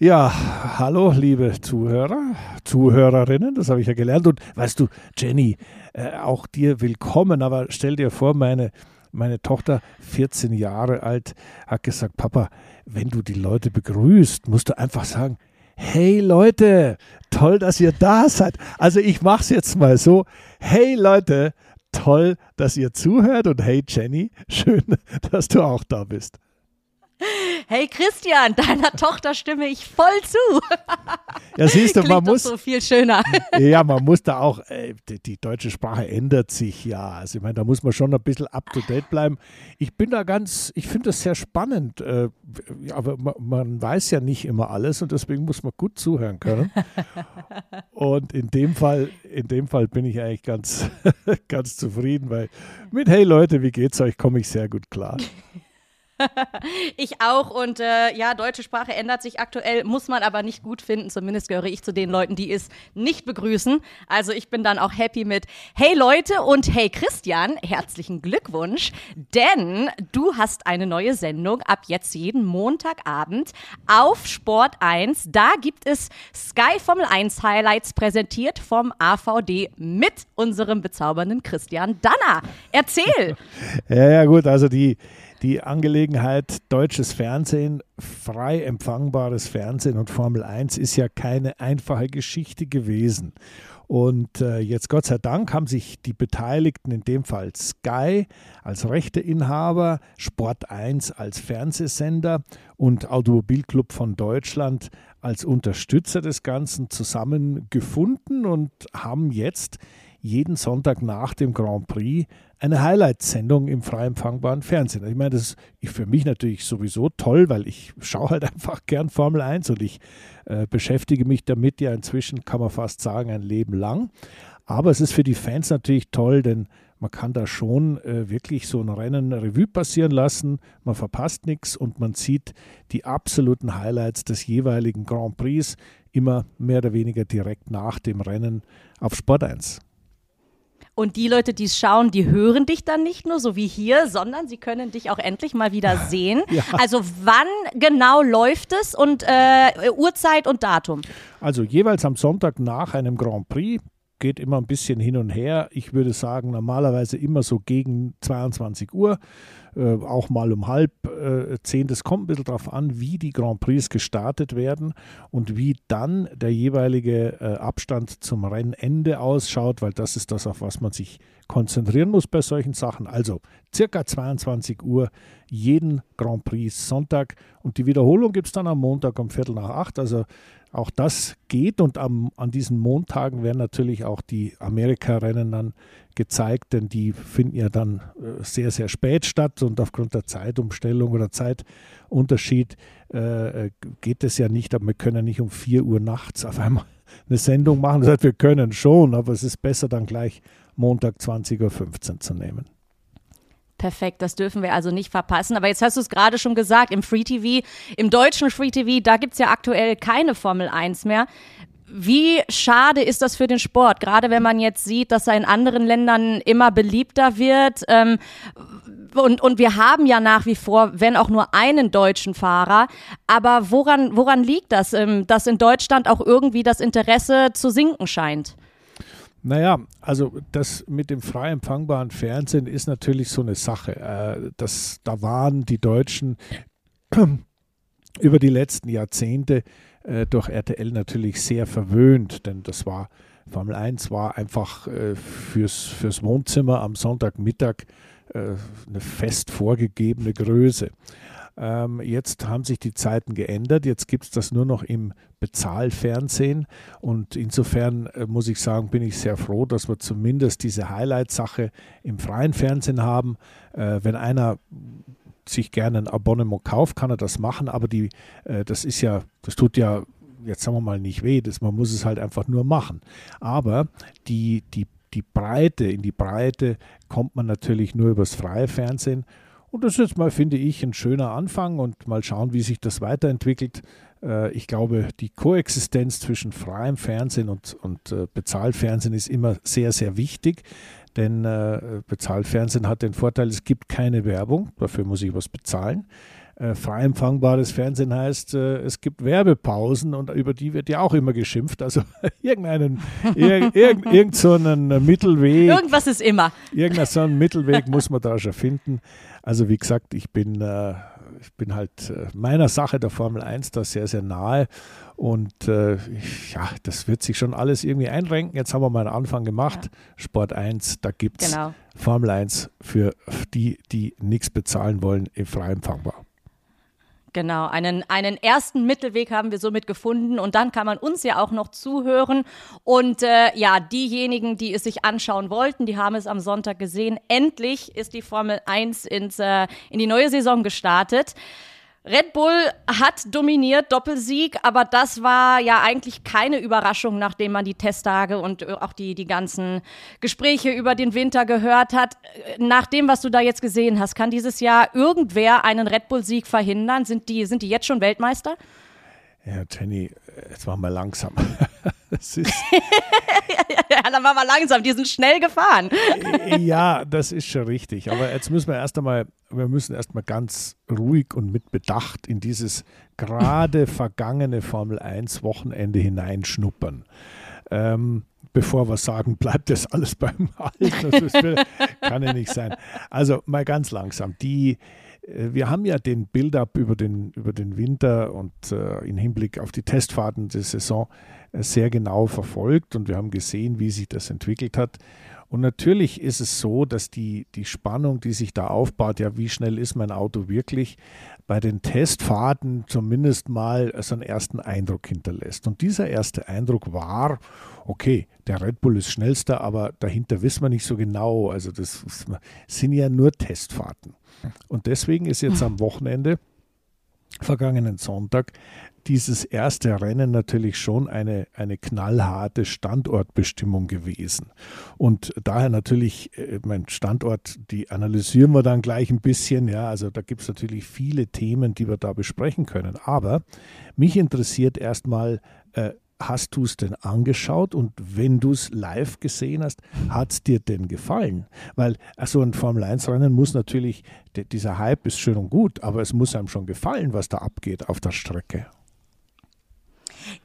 Ja, hallo, liebe Zuhörer, Zuhörerinnen, das habe ich ja gelernt. Und weißt du, Jenny, äh, auch dir willkommen, aber stell dir vor, meine, meine Tochter, 14 Jahre alt, hat gesagt, Papa, wenn du die Leute begrüßt, musst du einfach sagen, hey Leute, toll, dass ihr da seid. Also ich mache es jetzt mal so, hey Leute, toll, dass ihr zuhört und hey Jenny, schön, dass du auch da bist. Hey Christian, deiner Tochter stimme ich voll zu. Ja, siehst du, man muss so viel schöner. Ja, man muss da auch äh, die, die, deutsche Sprache ändert sich ja. Also ich meine, da muss man schon ein bisschen up to date bleiben. Ich bin da ganz, ich finde das sehr spannend, äh, aber man, man, weiß ja nicht immer alles und deswegen muss man gut zuhören können. Und in dem Fall, in dem Fall bin ich eigentlich ganz, ganz zufrieden, weil mit Hey Leute, wie geht's euch, komme ich sehr gut klar. ich auch und äh, ja, deutsche Sprache ändert sich aktuell, muss man aber nicht gut finden. Zumindest gehöre ich zu den Leuten, die es nicht begrüßen. Also ich bin dann auch happy mit Hey Leute und Hey Christian, herzlichen Glückwunsch, denn du hast eine neue Sendung ab jetzt jeden Montagabend auf Sport 1. Da gibt es Sky Formel 1 Highlights präsentiert vom AVD mit unserem bezaubernden Christian Danner. Erzähl! ja, ja, gut, also die die Angelegenheit deutsches Fernsehen, frei empfangbares Fernsehen und Formel 1 ist ja keine einfache Geschichte gewesen. Und äh, jetzt Gott sei Dank haben sich die Beteiligten, in dem Fall Sky als Rechteinhaber, Sport 1 als Fernsehsender und Automobilclub von Deutschland als Unterstützer des Ganzen zusammengefunden und haben jetzt jeden Sonntag nach dem Grand Prix eine Highlight-Sendung im frei empfangbaren Fernsehen. Ich meine, das ist für mich natürlich sowieso toll, weil ich schaue halt einfach gern Formel 1 und ich äh, beschäftige mich damit ja inzwischen, kann man fast sagen, ein Leben lang. Aber es ist für die Fans natürlich toll, denn man kann da schon äh, wirklich so ein Rennen Revue passieren lassen. Man verpasst nichts und man sieht die absoluten Highlights des jeweiligen Grand Prix immer mehr oder weniger direkt nach dem Rennen auf Sport 1. Und die Leute, die es schauen, die hören dich dann nicht nur so wie hier, sondern sie können dich auch endlich mal wieder sehen. Ja. Also wann genau läuft es und äh, Uhrzeit und Datum? Also jeweils am Sonntag nach einem Grand Prix geht immer ein bisschen hin und her. Ich würde sagen, normalerweise immer so gegen 22 Uhr äh, auch mal um halb äh, zehn. Das kommt ein bisschen darauf an, wie die Grand Prix gestartet werden und wie dann der jeweilige äh, Abstand zum Rennende ausschaut, weil das ist das, auf was man sich konzentrieren muss bei solchen Sachen. Also circa 22 Uhr jeden Grand Prix Sonntag und die Wiederholung gibt es dann am Montag um Viertel nach acht. Also auch das geht und am, an diesen Montagen werden natürlich auch die Amerika-Rennen dann gezeigt, denn die finden ja dann äh, sehr, sehr spät statt und aufgrund der Zeitumstellung oder Zeitunterschied äh, äh geht es ja nicht, aber wir können ja nicht um 4 Uhr nachts auf einmal eine Sendung machen. Das heißt, wir können schon, aber es ist besser dann gleich Montag 20.15 Uhr zu nehmen. Perfekt, das dürfen wir also nicht verpassen. Aber jetzt hast du es gerade schon gesagt, im Free TV, im deutschen Free TV, da gibt es ja aktuell keine Formel 1 mehr. Wie schade ist das für den Sport, gerade wenn man jetzt sieht, dass er in anderen Ländern immer beliebter wird. Ähm, und, und wir haben ja nach wie vor, wenn auch nur einen deutschen Fahrer. Aber woran, woran liegt das, ähm, dass in Deutschland auch irgendwie das Interesse zu sinken scheint? Naja, also das mit dem frei empfangbaren Fernsehen ist natürlich so eine Sache. Äh, das, da waren die Deutschen über die letzten Jahrzehnte äh, durch RTL natürlich sehr verwöhnt, denn das war Formel 1 war einfach äh, fürs, fürs Wohnzimmer am Sonntagmittag eine fest vorgegebene Größe. Ähm, jetzt haben sich die Zeiten geändert. Jetzt gibt es das nur noch im Bezahlfernsehen. Und insofern äh, muss ich sagen, bin ich sehr froh, dass wir zumindest diese Highlight-Sache im freien Fernsehen haben. Äh, wenn einer sich gerne ein Abonnement kauft, kann er das machen, aber die, äh, das ist ja, das tut ja jetzt sagen wir mal nicht weh, das, man muss es halt einfach nur machen. Aber die, die, die Breite, in die Breite kommt man natürlich nur übers freie Fernsehen. Und das ist jetzt mal, finde ich, ein schöner Anfang und mal schauen, wie sich das weiterentwickelt. Äh, ich glaube, die Koexistenz zwischen freiem Fernsehen und, und äh, Bezahlfernsehen ist immer sehr, sehr wichtig. Denn äh, Bezahlfernsehen hat den Vorteil, es gibt keine Werbung, dafür muss ich was bezahlen. Äh, frei empfangbares Fernsehen heißt, äh, es gibt Werbepausen und über die wird ja auch immer geschimpft. Also irgendeinen, irg, irg, irgend so einen Mittelweg. Irgendwas ist immer. Irgendeinen so einen Mittelweg muss man da schon finden. Also wie gesagt, ich bin, äh, ich bin halt äh, meiner Sache der Formel 1 da sehr, sehr nahe. Und äh, ja, das wird sich schon alles irgendwie einrenken. Jetzt haben wir mal einen Anfang gemacht. Ja. Sport 1, da gibt es genau. Formel 1 für die, die nichts bezahlen wollen, frei empfangbar. Genau, einen, einen ersten Mittelweg haben wir somit gefunden und dann kann man uns ja auch noch zuhören. Und äh, ja, diejenigen, die es sich anschauen wollten, die haben es am Sonntag gesehen. Endlich ist die Formel 1 ins, äh, in die neue Saison gestartet. Red Bull hat dominiert, Doppelsieg, aber das war ja eigentlich keine Überraschung, nachdem man die Testtage und äh, auch die, die ganzen Gespräche über den Winter gehört hat. Nach dem, was du da jetzt gesehen hast, kann dieses Jahr irgendwer einen Red Bull-Sieg verhindern? Sind die, sind die jetzt schon Weltmeister? Ja, Jenny, jetzt machen wir langsam. das ist ja, dann machen wir langsam, die sind schnell gefahren. ja, das ist schon richtig. Aber jetzt müssen wir erst einmal, wir müssen erst mal ganz ruhig und mit Bedacht in dieses gerade vergangene Formel 1 Wochenende hineinschnuppern. Ähm, bevor wir sagen, bleibt das alles beim Alten. Das kann ja nicht sein. Also mal ganz langsam. Die, äh, wir haben ja den Build-up über den, über den Winter und äh, im Hinblick auf die Testfahrten der Saison äh, sehr genau verfolgt und wir haben gesehen, wie sich das entwickelt hat. Und natürlich ist es so, dass die, die Spannung, die sich da aufbaut, ja, wie schnell ist mein Auto wirklich, bei den Testfahrten zumindest mal so einen ersten Eindruck hinterlässt. Und dieser erste Eindruck war, okay, der Red Bull ist schnellster, aber dahinter wissen wir nicht so genau. Also das sind ja nur Testfahrten. Und deswegen ist jetzt am Wochenende, vergangenen Sonntag, dieses erste Rennen natürlich schon eine, eine knallharte Standortbestimmung gewesen. Und daher natürlich, äh, mein Standort, die analysieren wir dann gleich ein bisschen. Ja, also da gibt es natürlich viele Themen, die wir da besprechen können. Aber mich interessiert erstmal, äh, hast du es denn angeschaut und wenn du es live gesehen hast, hat es dir denn gefallen? Weil so ein Formel-1-Rennen muss natürlich, dieser Hype ist schön und gut, aber es muss einem schon gefallen, was da abgeht auf der Strecke.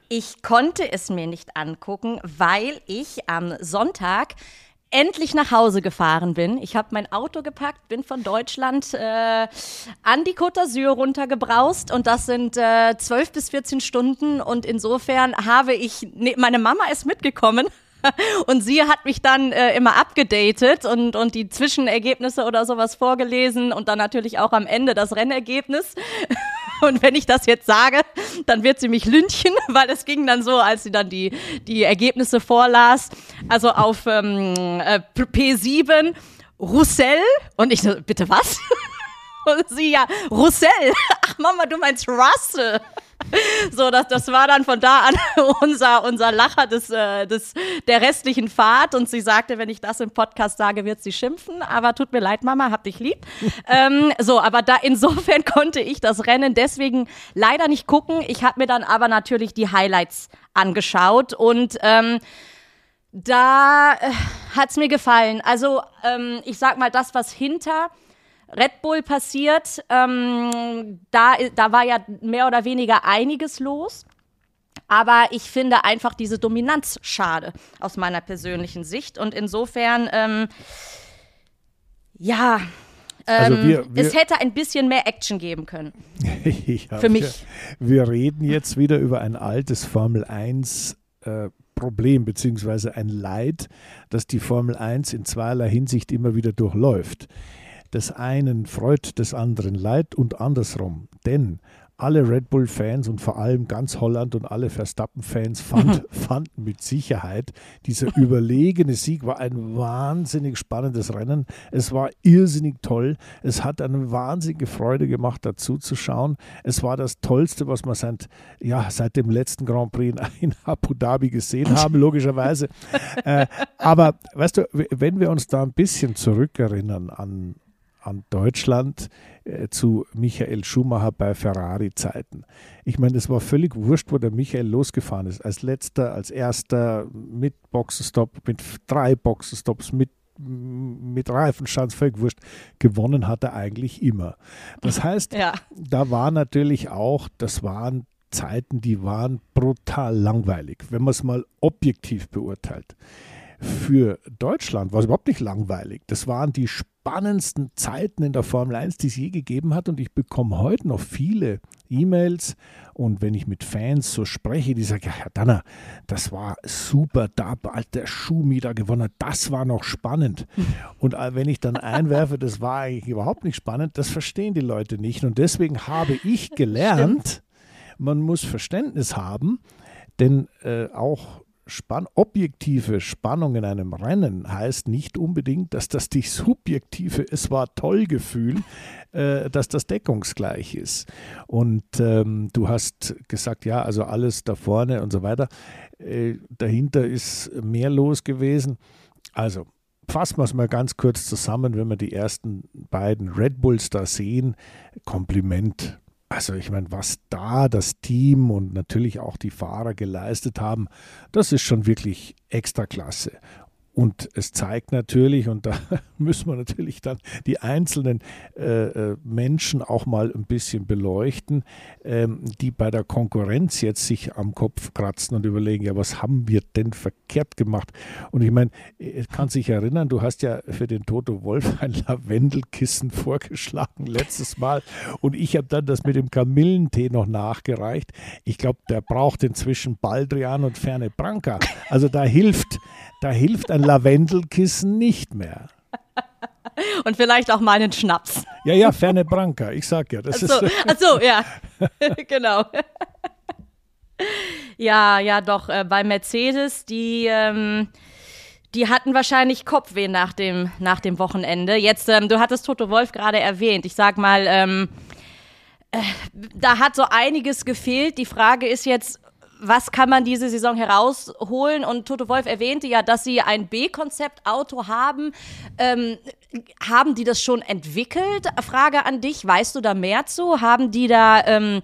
Ich konnte es mir nicht angucken, weil ich am Sonntag endlich nach Hause gefahren bin. Ich habe mein Auto gepackt, bin von Deutschland äh, an die Côte d'Azur runtergebraust und das sind äh, 12 bis 14 Stunden und insofern habe ich, ne, meine Mama ist mitgekommen. Und sie hat mich dann äh, immer abgedatet und, und die Zwischenergebnisse oder sowas vorgelesen und dann natürlich auch am Ende das Rennergebnis. Und wenn ich das jetzt sage, dann wird sie mich lünchen, weil es ging dann so, als sie dann die, die Ergebnisse vorlas. Also auf ähm, äh, P7 Roussel und ich so, bitte was? Und sie ja, Roussel. Ach Mama, du meinst Russell. So, das, das war dann von da an unser, unser Lacher des, äh, des, der restlichen Fahrt. Und sie sagte, wenn ich das im Podcast sage, wird sie schimpfen. Aber tut mir leid, Mama, hab dich lieb. ähm, so, aber da insofern konnte ich das Rennen deswegen leider nicht gucken. Ich habe mir dann aber natürlich die Highlights angeschaut und ähm, da äh, hat's mir gefallen. Also ähm, ich sag mal, das, was hinter Red Bull passiert. Ähm, da, da war ja mehr oder weniger einiges los. Aber ich finde einfach diese Dominanz schade aus meiner persönlichen Sicht. Und insofern, ähm, ja, also ähm, wir, wir, es hätte ein bisschen mehr Action geben können. ja, Für mich. Wir, wir, reden jetzt wieder über ein altes Formel 1 äh, Problem beziehungsweise ein Leid, das die Formel 1 in zweierlei Hinsicht immer wieder durchläuft des einen freut, des anderen leid und andersrum. Denn alle Red Bull-Fans und vor allem ganz Holland und alle Verstappen-Fans fand, fanden mit Sicherheit, dieser überlegene Sieg war ein wahnsinnig spannendes Rennen. Es war irrsinnig toll. Es hat eine wahnsinnige Freude gemacht, dazu zu schauen. Es war das Tollste, was wir seit, ja, seit dem letzten Grand Prix in Abu Dhabi gesehen haben, logischerweise. äh, aber weißt du, wenn wir uns da ein bisschen zurückerinnern an an Deutschland äh, zu Michael Schumacher bei Ferrari-Zeiten. Ich meine, es war völlig wurscht, wo der Michael losgefahren ist. Als letzter, als erster, mit Boxenstopp, mit drei Boxenstops, mit mit Reifenschanz, völlig wurscht, gewonnen hat er eigentlich immer. Das heißt, ja. da war natürlich auch, das waren Zeiten, die waren brutal langweilig, wenn man es mal objektiv beurteilt. Für Deutschland war es überhaupt nicht langweilig. Das waren die spannendsten Zeiten in der Formel 1, die es je gegeben hat. Und ich bekomme heute noch viele E-Mails. Und wenn ich mit Fans so spreche, die sagen, ja, Herr Danner, das war super, da bald der Schumi da gewonnen hat, das war noch spannend. Und äh, wenn ich dann einwerfe, das war eigentlich überhaupt nicht spannend, das verstehen die Leute nicht. Und deswegen habe ich gelernt, man muss Verständnis haben, denn äh, auch Spann objektive Spannung in einem Rennen heißt nicht unbedingt, dass das die subjektive Es war toll Gefühl, äh, dass das deckungsgleich ist. Und ähm, du hast gesagt, ja, also alles da vorne und so weiter. Äh, dahinter ist mehr los gewesen. Also fassen wir es mal ganz kurz zusammen, wenn wir die ersten beiden Red Bulls da sehen. Kompliment also ich meine, was da das Team und natürlich auch die Fahrer geleistet haben, das ist schon wirklich extra klasse. Und es zeigt natürlich, und da müssen wir natürlich dann die einzelnen äh, äh, Menschen auch mal ein bisschen beleuchten, ähm, die bei der Konkurrenz jetzt sich am Kopf kratzen und überlegen, ja, was haben wir denn verkehrt gemacht? Und ich meine, ich kann sich erinnern, du hast ja für den Toto Wolf ein Lavendelkissen vorgeschlagen letztes Mal und ich habe dann das mit dem Kamillentee noch nachgereicht. Ich glaube, der braucht inzwischen Baldrian und Ferne Branca. Also da hilft, da hilft ein Lavendelkissen nicht mehr. Und vielleicht auch mal einen Schnaps. Ja, ja, Ferne Branca, ich sag ja. Das ach so, ist ach so ja, genau. Ja, ja, doch, äh, bei Mercedes, die, ähm, die hatten wahrscheinlich Kopfweh nach dem, nach dem Wochenende. Jetzt, ähm, du hattest Toto Wolf gerade erwähnt. Ich sag mal, ähm, äh, da hat so einiges gefehlt. Die Frage ist jetzt, was kann man diese Saison herausholen? Und Toto Wolf erwähnte ja, dass sie ein B-Konzept-Auto haben. Ähm, haben die das schon entwickelt? Frage an dich, weißt du da mehr zu? Haben die da, ähm,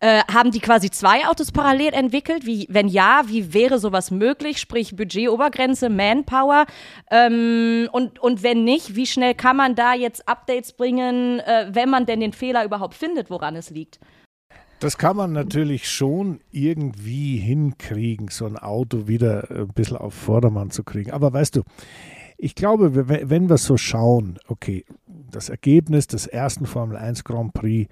äh, haben die quasi zwei Autos parallel entwickelt? Wie, wenn ja, wie wäre sowas möglich? Sprich Budgetobergrenze, Manpower. Ähm, und, und wenn nicht, wie schnell kann man da jetzt Updates bringen, äh, wenn man denn den Fehler überhaupt findet, woran es liegt? Das kann man natürlich schon irgendwie hinkriegen, so ein Auto wieder ein bisschen auf Vordermann zu kriegen. Aber weißt du, ich glaube, wenn wir so schauen, okay, das Ergebnis des ersten Formel 1 Grand Prix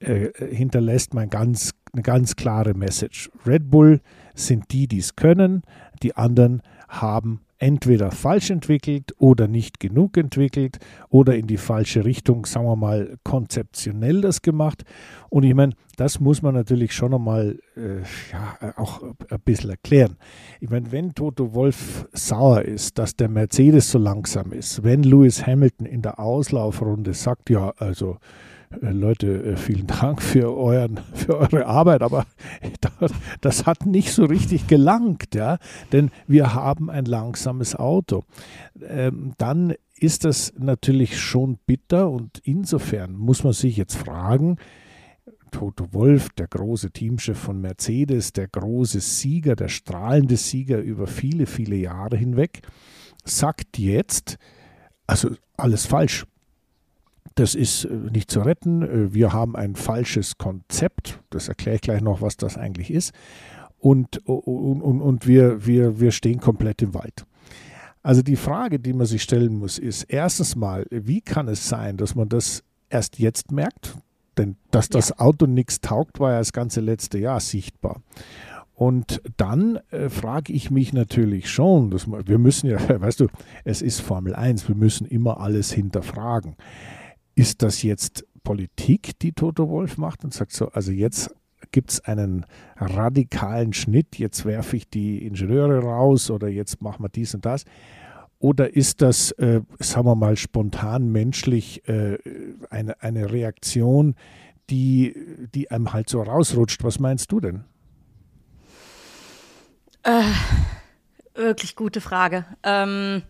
äh, hinterlässt man ganz, eine ganz klare Message. Red Bull sind die, die es können, die anderen haben entweder falsch entwickelt oder nicht genug entwickelt oder in die falsche Richtung, sagen wir mal, konzeptionell das gemacht. Und ich meine, das muss man natürlich schon einmal äh, ja, auch ein bisschen erklären. Ich meine, wenn Toto Wolf sauer ist, dass der Mercedes so langsam ist, wenn Lewis Hamilton in der Auslaufrunde sagt, ja, also Leute, äh, vielen Dank für, euren, für eure Arbeit, aber das, das, hat nicht so richtig gelangt, ja, denn wir haben ein langsames Auto. Ähm, dann ist das natürlich schon bitter und insofern muss man sich jetzt fragen, Toto Wolf, der große Teamchef von Mercedes, der große Sieger, der strahlende Sieger über viele, viele Jahre hinweg, sagt jetzt, also alles falsch das ist äh, nicht zu retten. Äh, wir haben ein falsches Konzept. Das erkläre ich gleich noch, was das eigentlich ist. Und, und, und, und wir, wir, wir stehen komplett im Wald. Also die Frage, die man sich stellen muss, ist erstens mal, wie kann es sein, dass man das erst jetzt merkt? Denn dass das Auto nichts taugt, war ja das ganze letzte Jahr sichtbar. Und dann äh, frage ich mich natürlich schon, dass wir, wir müssen ja, weißt du, es ist Formel 1, wir müssen immer alles hinterfragen. Ist das jetzt Politik, die Toto Wolf macht und sagt so, also jetzt gibt es einen radikalen Schnitt, jetzt werfe ich die Ingenieure raus oder jetzt machen wir dies und das? Oder ist das, äh, sagen wir mal, spontan menschlich äh, eine, eine Reaktion, die, die einem halt so rausrutscht? Was meinst du denn? Äh, wirklich gute Frage. Ähm,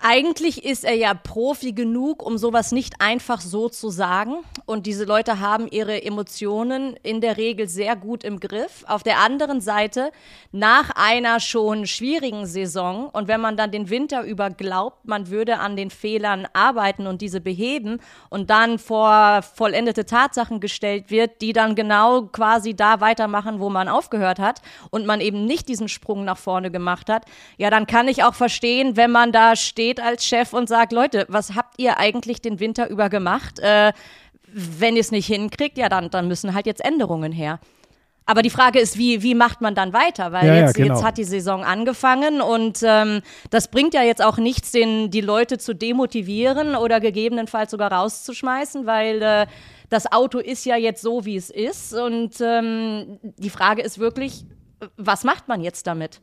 eigentlich ist er ja Profi genug, um sowas nicht einfach so zu sagen. und diese Leute haben ihre Emotionen in der Regel sehr gut im Griff. Auf der anderen Seite, nach einer schon schwierigen Saison und wenn man dann den Winter über glaubt, man würde an den Fehlern arbeiten und diese beheben und dann vor vollendete Tatsachen gestellt wird, die dann genau quasi da weitermachen, wo man aufgehört hat und man eben nicht diesen Sprung nach vorne gemacht hat, ja, dann kann ich auch verstehen, wenn man da steht als Chef und sagt, Leute, was habt ihr eigentlich den Winter über gemacht? Äh, wenn ihr es nicht hinkriegt, ja, dann, dann müssen halt jetzt Änderungen her. Aber die Frage ist, wie, wie macht man dann weiter? Weil Ja, ja, jetzt, genau. jetzt hat die Saison angefangen und ähm, das bringt ja jetzt auch nichts, den, die Leute zu demotivieren oder gegebenenfalls sogar rauszuschmeißen, weil äh, das Auto ist ja jetzt so, wie es ist. Und ähm, die Frage ist wirklich, was macht man jetzt damit?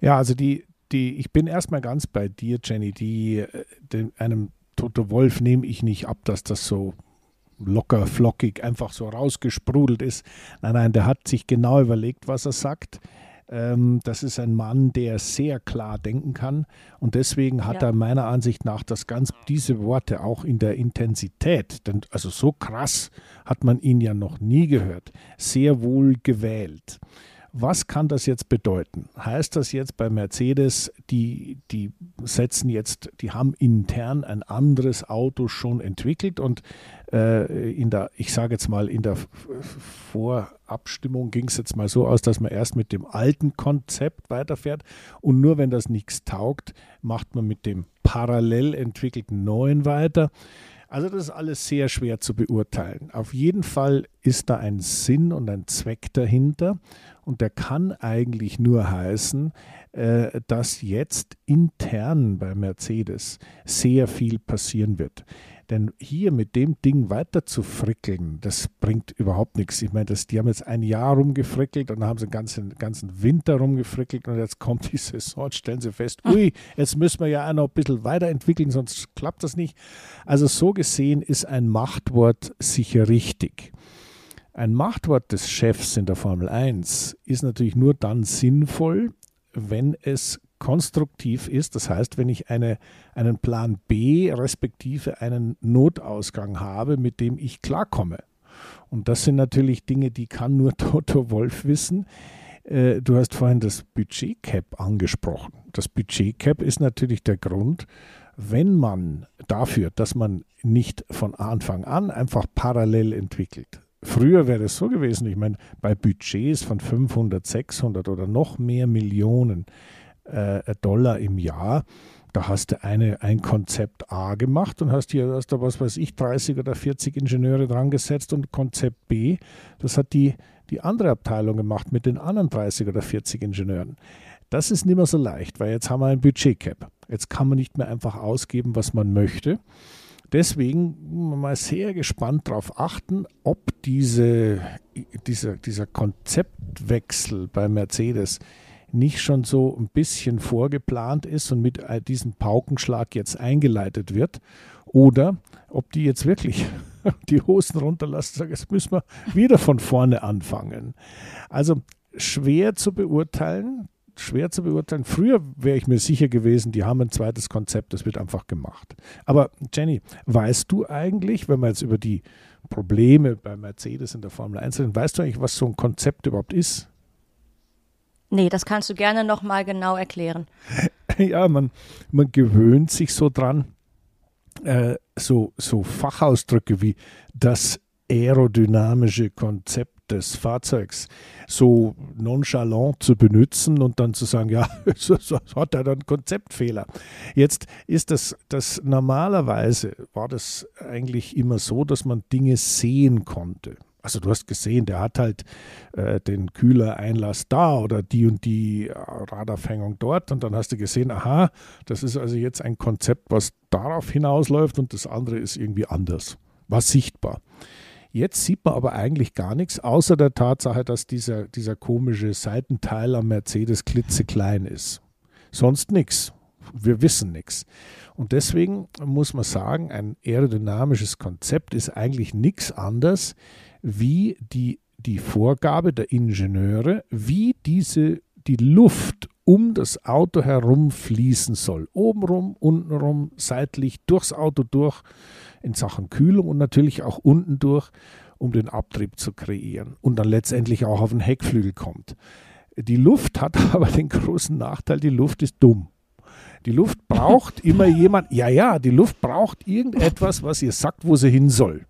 Ja, also die, die, ich bin erstmal ganz bei dir, Jenny. Die, äh, dem, einem Toto Wolf nehme ich nicht ab, dass das so locker, flockig, einfach so rausgesprudelt ist. Nein, nein, der hat sich genau überlegt, was er sagt. Ähm, das ist ein Mann, der sehr klar denken kann. Und deswegen hat Ja. er meiner Ansicht nach das ganz, diese Worte auch in der Intensität, denn also so krass hat man ihn ja noch nie gehört, sehr wohl gewählt. Was kann das jetzt bedeuten? Heißt das jetzt bei Mercedes, die, die setzen jetzt, die haben intern ein anderes Auto schon entwickelt und äh, in der, ich sage jetzt mal, in der Vorabstimmung ging es jetzt mal so aus, dass man erst mit dem alten Konzept weiterfährt und nur wenn das nichts taugt, macht man mit dem parallel entwickelten neuen weiter. Also das ist alles sehr schwer zu beurteilen. Auf jeden Fall ist da ein Sinn und ein Zweck dahinter und der kann eigentlich nur heißen, äh, dass jetzt intern bei Mercedes sehr viel passieren wird. Denn hier mit dem Ding weiter zu frickeln, das bringt überhaupt nichts. Ich meine, das, die haben jetzt ein Jahr rumgefrickelt und dann haben sie den ganzen, ganzen Winter rumgefrickelt und jetzt kommt die Saison, stellen sie fest, ui, jetzt müssen wir ja auch noch ein bisschen weiterentwickeln, sonst klappt das nicht. Also so gesehen ist ein Machtwort sicher richtig. Ein Machtwort des Chefs in der Formel 1 ist natürlich nur dann sinnvoll, wenn es konstruktiv ist. Das heißt, wenn ich eine, einen Plan B respektive einen Notausgang habe, mit dem ich klarkomme. Und das sind natürlich Dinge, die kann nur Toto Wolf wissen. Äh, Du hast vorhin das Budgetcap angesprochen. Das Budgetcap ist natürlich der Grund, wenn man dafür, dass man nicht von Anfang an einfach parallel entwickelt. Früher wäre es so gewesen, ich meine, bei Budgets von 500, 600 oder noch mehr Millionen äh, Dollar im Jahr, da hast du eine, ein Konzept A gemacht und hast hier, hast da was weiß ich, 30 oder 40 Ingenieure dran gesetzt und Konzept B, das hat die, die andere Abteilung gemacht mit den anderen 30 oder 40 Ingenieuren. Das ist nicht mehr so leicht, weil jetzt haben wir ein Budgetcap. Jetzt kann man nicht mehr einfach ausgeben, was man möchte. Deswegen mal sehr gespannt darauf achten, ob diese, dieser, dieser Konzeptwechsel bei Mercedes nicht schon so ein bisschen vorgeplant ist und mit äh, diesem Paukenschlag jetzt eingeleitet wird oder ob die jetzt wirklich die Hosen runterlassen und sagen, jetzt müssen wir wieder von vorne anfangen. Also schwer zu beurteilen, schwer zu beurteilen. Früher wäre ich mir sicher gewesen, die haben ein zweites Konzept, das wird einfach gemacht. Aber Jenny, weißt du eigentlich, wenn wir jetzt über die Probleme bei Mercedes in der Formel 1 reden, weißt du eigentlich, was so ein Konzept überhaupt ist? Nee, das kannst du gerne nochmal genau erklären. ja, man, man gewöhnt sich so dran, äh, so, so Fachausdrücke wie das aerodynamische Konzept des Fahrzeugs so nonchalant zu benutzen und dann zu sagen, ja, so, so hat er dann Konzeptfehler. Jetzt ist das, das normalerweise war das eigentlich immer so, dass man Dinge sehen konnte. Also du hast gesehen, der hat halt äh, den Kühlereinlass da oder die und die äh, Radaufhängung dort und dann hast du gesehen, aha, das ist also jetzt ein Konzept, was darauf hinausläuft und das andere ist irgendwie anders. War sichtbar. Jetzt sieht man aber eigentlich gar nichts, außer der Tatsache, dass dieser, dieser komische Seitenteil am Mercedes klitzeklein ist. Sonst nichts. Wir wissen nichts. Und deswegen muss man sagen, ein aerodynamisches Konzept ist eigentlich nichts anderes wie die, die Vorgabe der Ingenieure, wie diese, die Luft um das Auto herum fließen soll. Obenrum, untenrum, seitlich, durchs Auto durch in Sachen Kühlung und natürlich auch unten durch, um den Abtrieb zu kreieren und dann letztendlich auch auf den Heckflügel kommt. Die Luft hat aber den großen Nachteil, die Luft ist dumm. Die Luft braucht immer jemand, ja, ja, die Luft braucht irgendetwas, was ihr sagt, wo sie hin soll.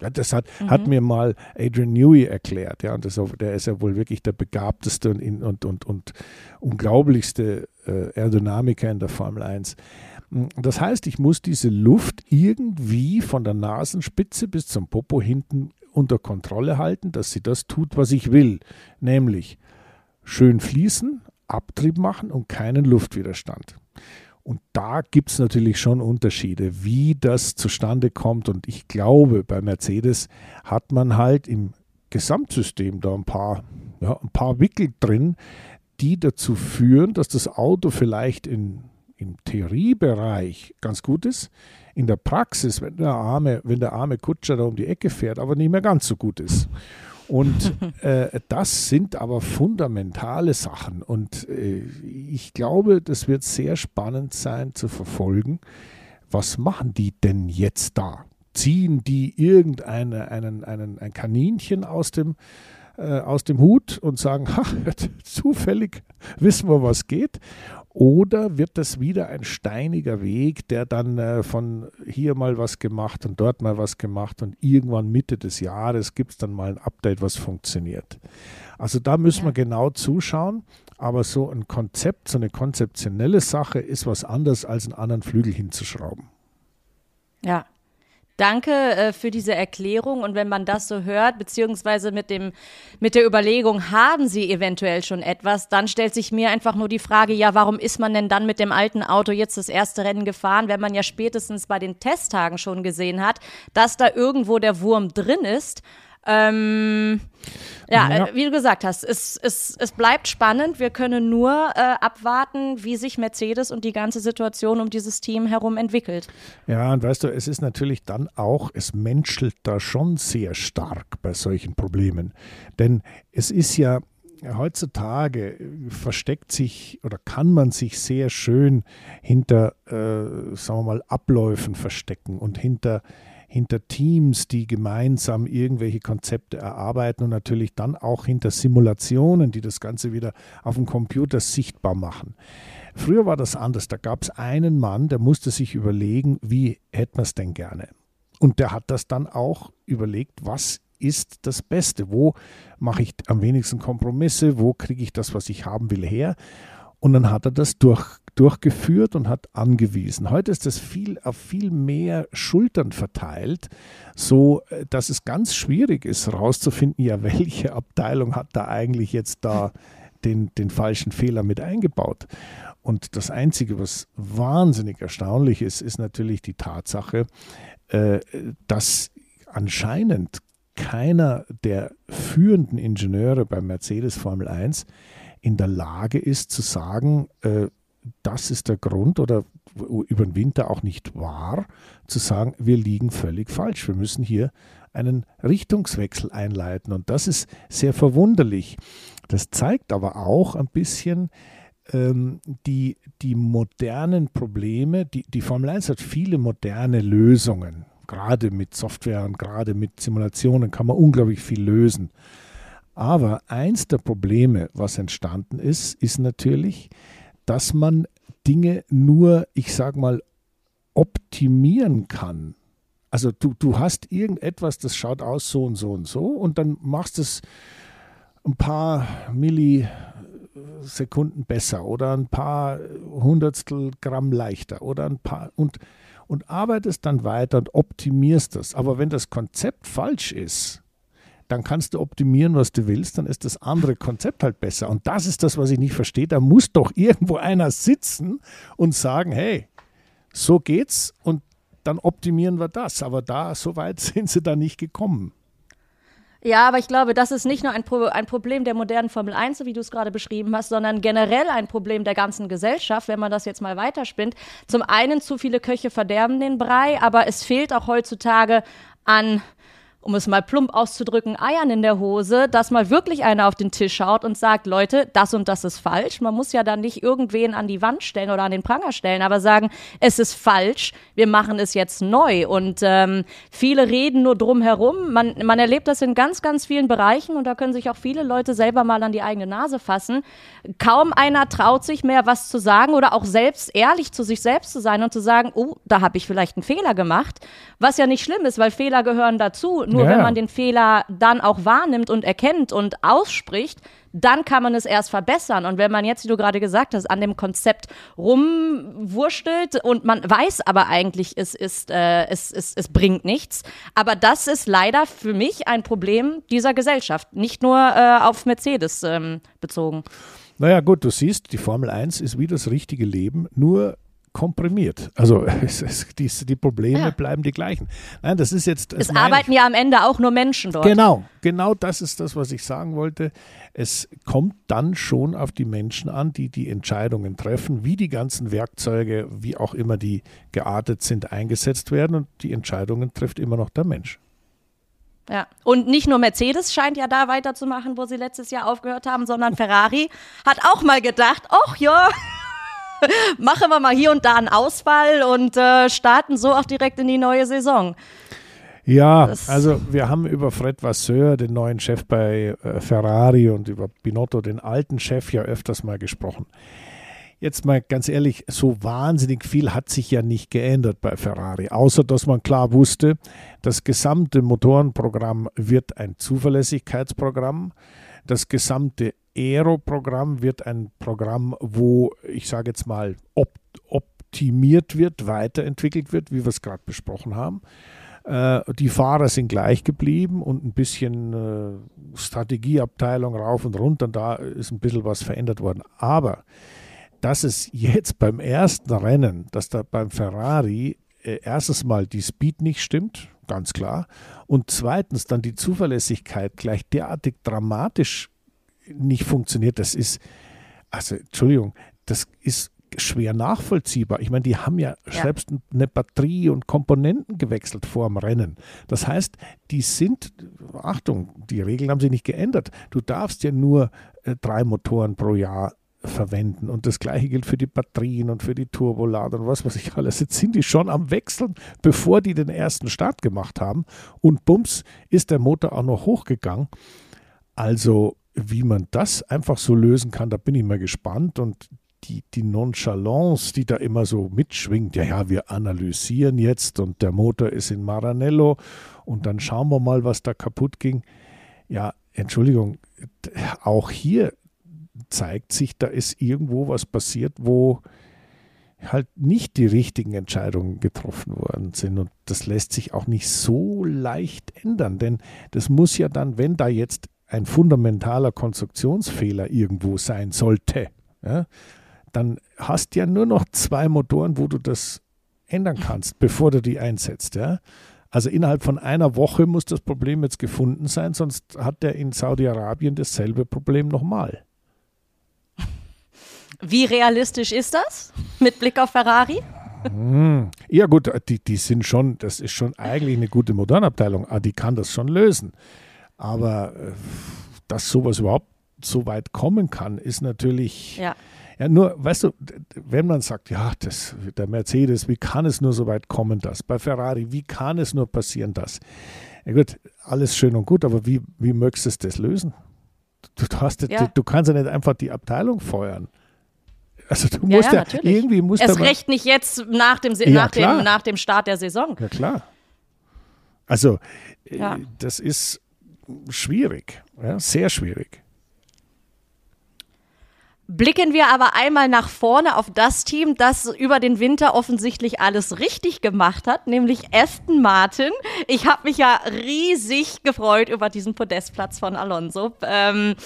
Ja, das hat, mhm. hat mir mal Adrian Newey erklärt. Ja, und das, der ist ja wohl wirklich der begabteste und, und, und, und unglaublichste äh, Aerodynamiker in der Formel 1. Das heißt, ich muss diese Luft irgendwie von der Nasenspitze bis zum Popo hinten unter Kontrolle halten, dass sie das tut, was ich will. Nämlich schön fließen, Abtrieb machen und keinen Luftwiderstand. Und da gibt es natürlich schon Unterschiede, wie das zustande kommt. Und ich glaube, bei Mercedes hat man halt im Gesamtsystem da ein paar, ja, ein paar Wickel drin, die dazu führen, dass das Auto vielleicht in, im Theoriebereich ganz gut ist, in der Praxis, wenn der arme, wenn der arme Kutscher da um die Ecke fährt, aber nicht mehr ganz so gut ist. Und äh, das sind aber fundamentale Sachen. Und äh, ich glaube, das wird sehr spannend sein zu verfolgen. Was machen die denn jetzt da? Ziehen die irgendeine einen, einen, ein Kaninchen aus dem, äh, aus dem Hut und sagen, ha, zufällig wissen wir, was geht? Oder wird das wieder ein steiniger Weg, der dann äh, von hier mal was gemacht und dort mal was gemacht und irgendwann Mitte des Jahres gibt es dann mal ein Update, was funktioniert. Also da müssen ja. wir genau zuschauen, aber so ein Konzept, so eine konzeptionelle Sache ist was anderes als einen anderen Flügel hinzuschrauben. Ja, Danke äh, für diese Erklärung. Und wenn man das so hört, beziehungsweise mit, dem, mit der Überlegung, haben Sie eventuell schon etwas, dann stellt sich mir einfach nur die Frage, ja, warum ist man denn dann mit dem alten Auto jetzt das erste Rennen gefahren, wenn man ja spätestens bei den Testtagen schon gesehen hat, dass da irgendwo der Wurm drin ist ähm, ja, ja, äh, wie du gesagt hast, es, es, es bleibt spannend. Wir können nur äh, abwarten, wie sich Mercedes und die ganze Situation um dieses Team herum entwickelt. Ja, und weißt du, es ist natürlich dann auch, es menschelt da schon sehr stark bei solchen Problemen. Denn es ist ja heutzutage versteckt sich oder kann man sich sehr schön hinter, äh, sagen wir mal, Abläufen verstecken und hinter hinter Teams, die gemeinsam irgendwelche Konzepte erarbeiten und natürlich dann auch hinter Simulationen, die das Ganze wieder auf dem Computer sichtbar machen. Früher war das anders. Da gab es einen Mann, der musste sich überlegen, wie hätte man es denn gerne. Und der hat das dann auch überlegt, was ist das Beste? Wo mache ich am wenigsten Kompromisse? Wo kriege ich das, was ich haben will, her? Und dann hat er das durch, durchgeführt und hat angewiesen. Heute ist das viel auf viel mehr Schultern verteilt, so äh, dass es ganz schwierig ist, herauszufinden, ja, welche Abteilung hat da eigentlich jetzt da den, den falschen Fehler mit eingebaut. Und das Einzige, was wahnsinnig erstaunlich ist, ist natürlich die Tatsache, äh, dass anscheinend keiner der führenden Ingenieure beim Mercedes Formel 1 in der Lage ist zu sagen, äh, das ist der Grund oder über den Winter auch nicht wahr, zu sagen, wir liegen völlig falsch. Wir müssen hier einen Richtungswechsel einleiten. Und das ist sehr verwunderlich. Das zeigt aber auch ein bisschen ähm, die, die modernen Probleme. Die, die Formel 1 hat viele moderne Lösungen. Gerade mit Software und gerade mit Simulationen kann man unglaublich viel lösen. Aber eins der Probleme, was entstanden ist, ist natürlich, dass man Dinge nur, ich sage mal, optimieren kann. Also du, du hast irgendetwas, das schaut aus so und so und so und dann machst es ein paar Millisekunden besser oder ein paar Hundertstel Gramm leichter oder ein paar und, und arbeitest dann weiter und optimierst das. Aber wenn das Konzept falsch ist, dann kannst du optimieren, was du willst, dann ist das andere Konzept halt besser. Und das ist das, was ich nicht verstehe. Da muss doch irgendwo einer sitzen und sagen, hey, so geht's und dann optimieren wir das. Aber da, so weit sind sie da nicht gekommen. Ja, aber ich glaube, das ist nicht nur ein, Pro ein Problem der modernen Formel 1, so wie du es gerade beschrieben hast, sondern generell ein Problem der ganzen Gesellschaft, wenn man das jetzt mal weiterspinnt. Zum einen, zu viele Köche verderben den Brei, aber es fehlt auch heutzutage an um es mal plump auszudrücken, Eiern in der Hose, dass mal wirklich einer auf den Tisch schaut und sagt, Leute, das und das ist falsch. Man muss ja dann nicht irgendwen an die Wand stellen oder an den Pranger stellen, aber sagen, es ist falsch, wir machen es jetzt neu. Und ähm, viele reden nur drum herum. Man, man erlebt das in ganz, ganz vielen Bereichen und da können sich auch viele Leute selber mal an die eigene Nase fassen. Kaum einer traut sich mehr, was zu sagen oder auch selbst ehrlich zu sich selbst zu sein und zu sagen, oh, da habe ich vielleicht einen Fehler gemacht. Was ja nicht schlimm ist, weil Fehler gehören dazu. Nur ja. wenn man den Fehler dann auch wahrnimmt und erkennt und ausspricht, dann kann man es erst verbessern. Und wenn man jetzt, wie du gerade gesagt hast, an dem Konzept rumwurschtelt und man weiß aber eigentlich, es, ist, äh, es, es, es bringt nichts. Aber das ist leider für mich ein Problem dieser Gesellschaft, nicht nur äh, auf Mercedes ähm, bezogen. Naja, gut, du siehst, die Formel 1 ist wie das richtige Leben, nur komprimiert. Also es, es, die, die, Probleme ja. bleiben die gleichen. Nein, das ist jetzt. Es arbeiten ja am Ende auch nur Menschen dort. Genau, genau das ist das, was ich sagen wollte. Es kommt dann schon auf die Menschen an, die die Entscheidungen treffen, wie die ganzen Werkzeuge, wie auch immer die geartet sind, eingesetzt werden. Und die Entscheidungen trifft immer noch der Mensch. Ja, und nicht nur Mercedes scheint ja da weiterzumachen, wo sie letztes Jahr aufgehört haben, sondern Ferrari hat auch mal gedacht, ach ja, machen wir mal hier und da einen Ausfall und äh, starten so auch direkt in die neue Saison. Ja, das also wir haben über Fred Vasseur, den neuen Chef bei äh, Ferrari und über Binotto, den alten Chef, ja öfters mal gesprochen. Jetzt mal ganz ehrlich, so wahnsinnig viel hat sich ja nicht geändert bei Ferrari, außer dass man klar wusste, das gesamte Motorenprogramm wird ein Zuverlässigkeitsprogramm. Das gesamte Aero-Programm wird ein Programm, wo ich sage jetzt mal op optimiert wird, weiterentwickelt wird, wie wir es gerade besprochen haben. Äh, die Fahrer sind gleich geblieben und ein bisschen äh, Strategieabteilung rauf und runter, da ist ein bisschen was verändert worden. Aber dass es jetzt beim ersten Rennen, dass da beim Ferrari äh, erstes Mal die Speed nicht stimmt, ganz klar, und zweitens dann die Zuverlässigkeit gleich derartig dramatisch nicht funktioniert, das ist, also Entschuldigung, das ist schwer nachvollziehbar. Ich meine, die haben ja, ja, selbst eine Batterie und Komponenten gewechselt vor dem Rennen. Das heißt, die sind, Achtung, die Regeln haben sich nicht geändert. Du darfst ja nur äh, drei Motoren pro Jahr verwenden. Und das gleiche gilt für die Batterien und für die Turbolader und was weiß ich alles. Jetzt sind die schon am Wechseln, bevor die den ersten Start gemacht haben. Und bums, ist der Motor auch noch hochgegangen. Also wie man das einfach so lösen kann, da bin ich mal gespannt. Und die, die Nonchalance, die da immer so mitschwingt, ja, ja, wir analysieren jetzt und der Motor ist in Maranello und dann schauen wir mal, was da kaputt ging. Ja, Entschuldigung, auch hier zeigt sich, da ist irgendwo was passiert, wo halt nicht die richtigen Entscheidungen getroffen worden sind. Und das lässt sich auch nicht so leicht ändern, denn das muss ja dann, wenn da jetzt ein fundamentaler Konstruktionsfehler irgendwo sein sollte, ja, dann hast du ja nur noch zwei Motoren, wo du das ändern kannst, bevor du die einsetzt. Ja. Also innerhalb von einer Woche muss das Problem jetzt gefunden sein, sonst hat der in Saudi-Arabien dasselbe Problem nochmal. Wie realistisch ist das mit Blick auf Ferrari? Hm. Ja gut, die, die sind schon, das ist schon eigentlich eine gute Modernabteilung, ah, die kann das schon lösen. Aber äh, dass sowas überhaupt so weit kommen kann, ist natürlich. Ja. Ja, nur, weißt du, wenn man sagt, ja, das, der Mercedes, wie kann es nur so weit kommen, das? Bei Ferrari, wie kann es nur passieren, das? Ja gut, alles schön und gut, aber wie, wie möchtest du das lösen? Du, hast, ja. du, du kannst ja nicht einfach die Abteilung feuern. Also du musst ja, ja, ja irgendwie musst Erst recht nicht jetzt nach dem, nach, dem, nach dem Start der Saison. Ja klar. Also ja. das ist schwierig, ja, sehr schwierig. Blicken wir aber einmal nach vorne auf das Team, das über den Winter offensichtlich alles richtig gemacht hat, nämlich Aston Martin. Ich habe mich ja riesig gefreut über diesen Podestplatz von Alonso. Ähm,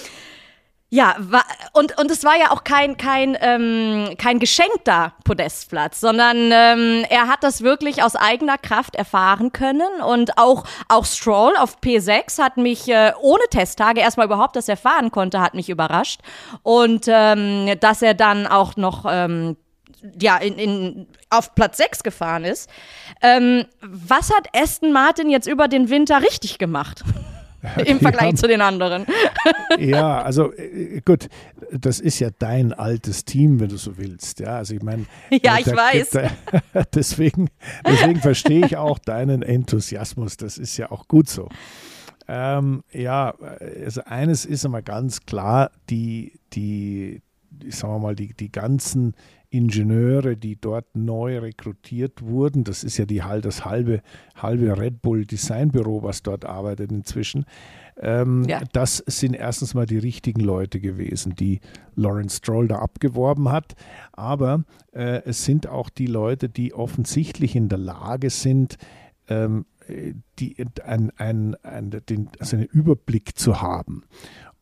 ja, war, und, und es war ja auch kein, kein, ähm, kein geschenkter Podestplatz, sondern ähm, er hat das wirklich aus eigener Kraft erfahren können. Und auch, auch Stroll auf P6 hat mich äh, ohne Testtage erstmal überhaupt das erfahren konnte, hat mich überrascht. Und ähm, dass er dann auch noch ähm, ja, in, in, auf Platz 6 gefahren ist. Ähm, was hat Aston Martin jetzt über den Winter richtig gemacht? Im Vergleich ja, zu den anderen. ja, also äh, gut, das ist ja dein altes Team, wenn du so willst. Ja, also ich meine. Ja, ich weiß. Da, deswegen, deswegen verstehe ich auch deinen Enthusiasmus. Das ist ja auch gut so. Ähm, ja, also eines ist einmal ganz klar, die, die, sagen wir mal, die, die ganzen Ingenieure, die dort neu rekrutiert wurden, das ist ja die, das halbe, halbe Red Bull Designbüro, was dort arbeitet inzwischen, ähm, ja. das sind erstens mal die richtigen Leute gewesen, die Lawrence Stroll da abgeworben hat. Aber äh, es sind auch die Leute, die offensichtlich in der Lage sind, ähm, die, ein, ein, ein, den, also einen Überblick zu haben.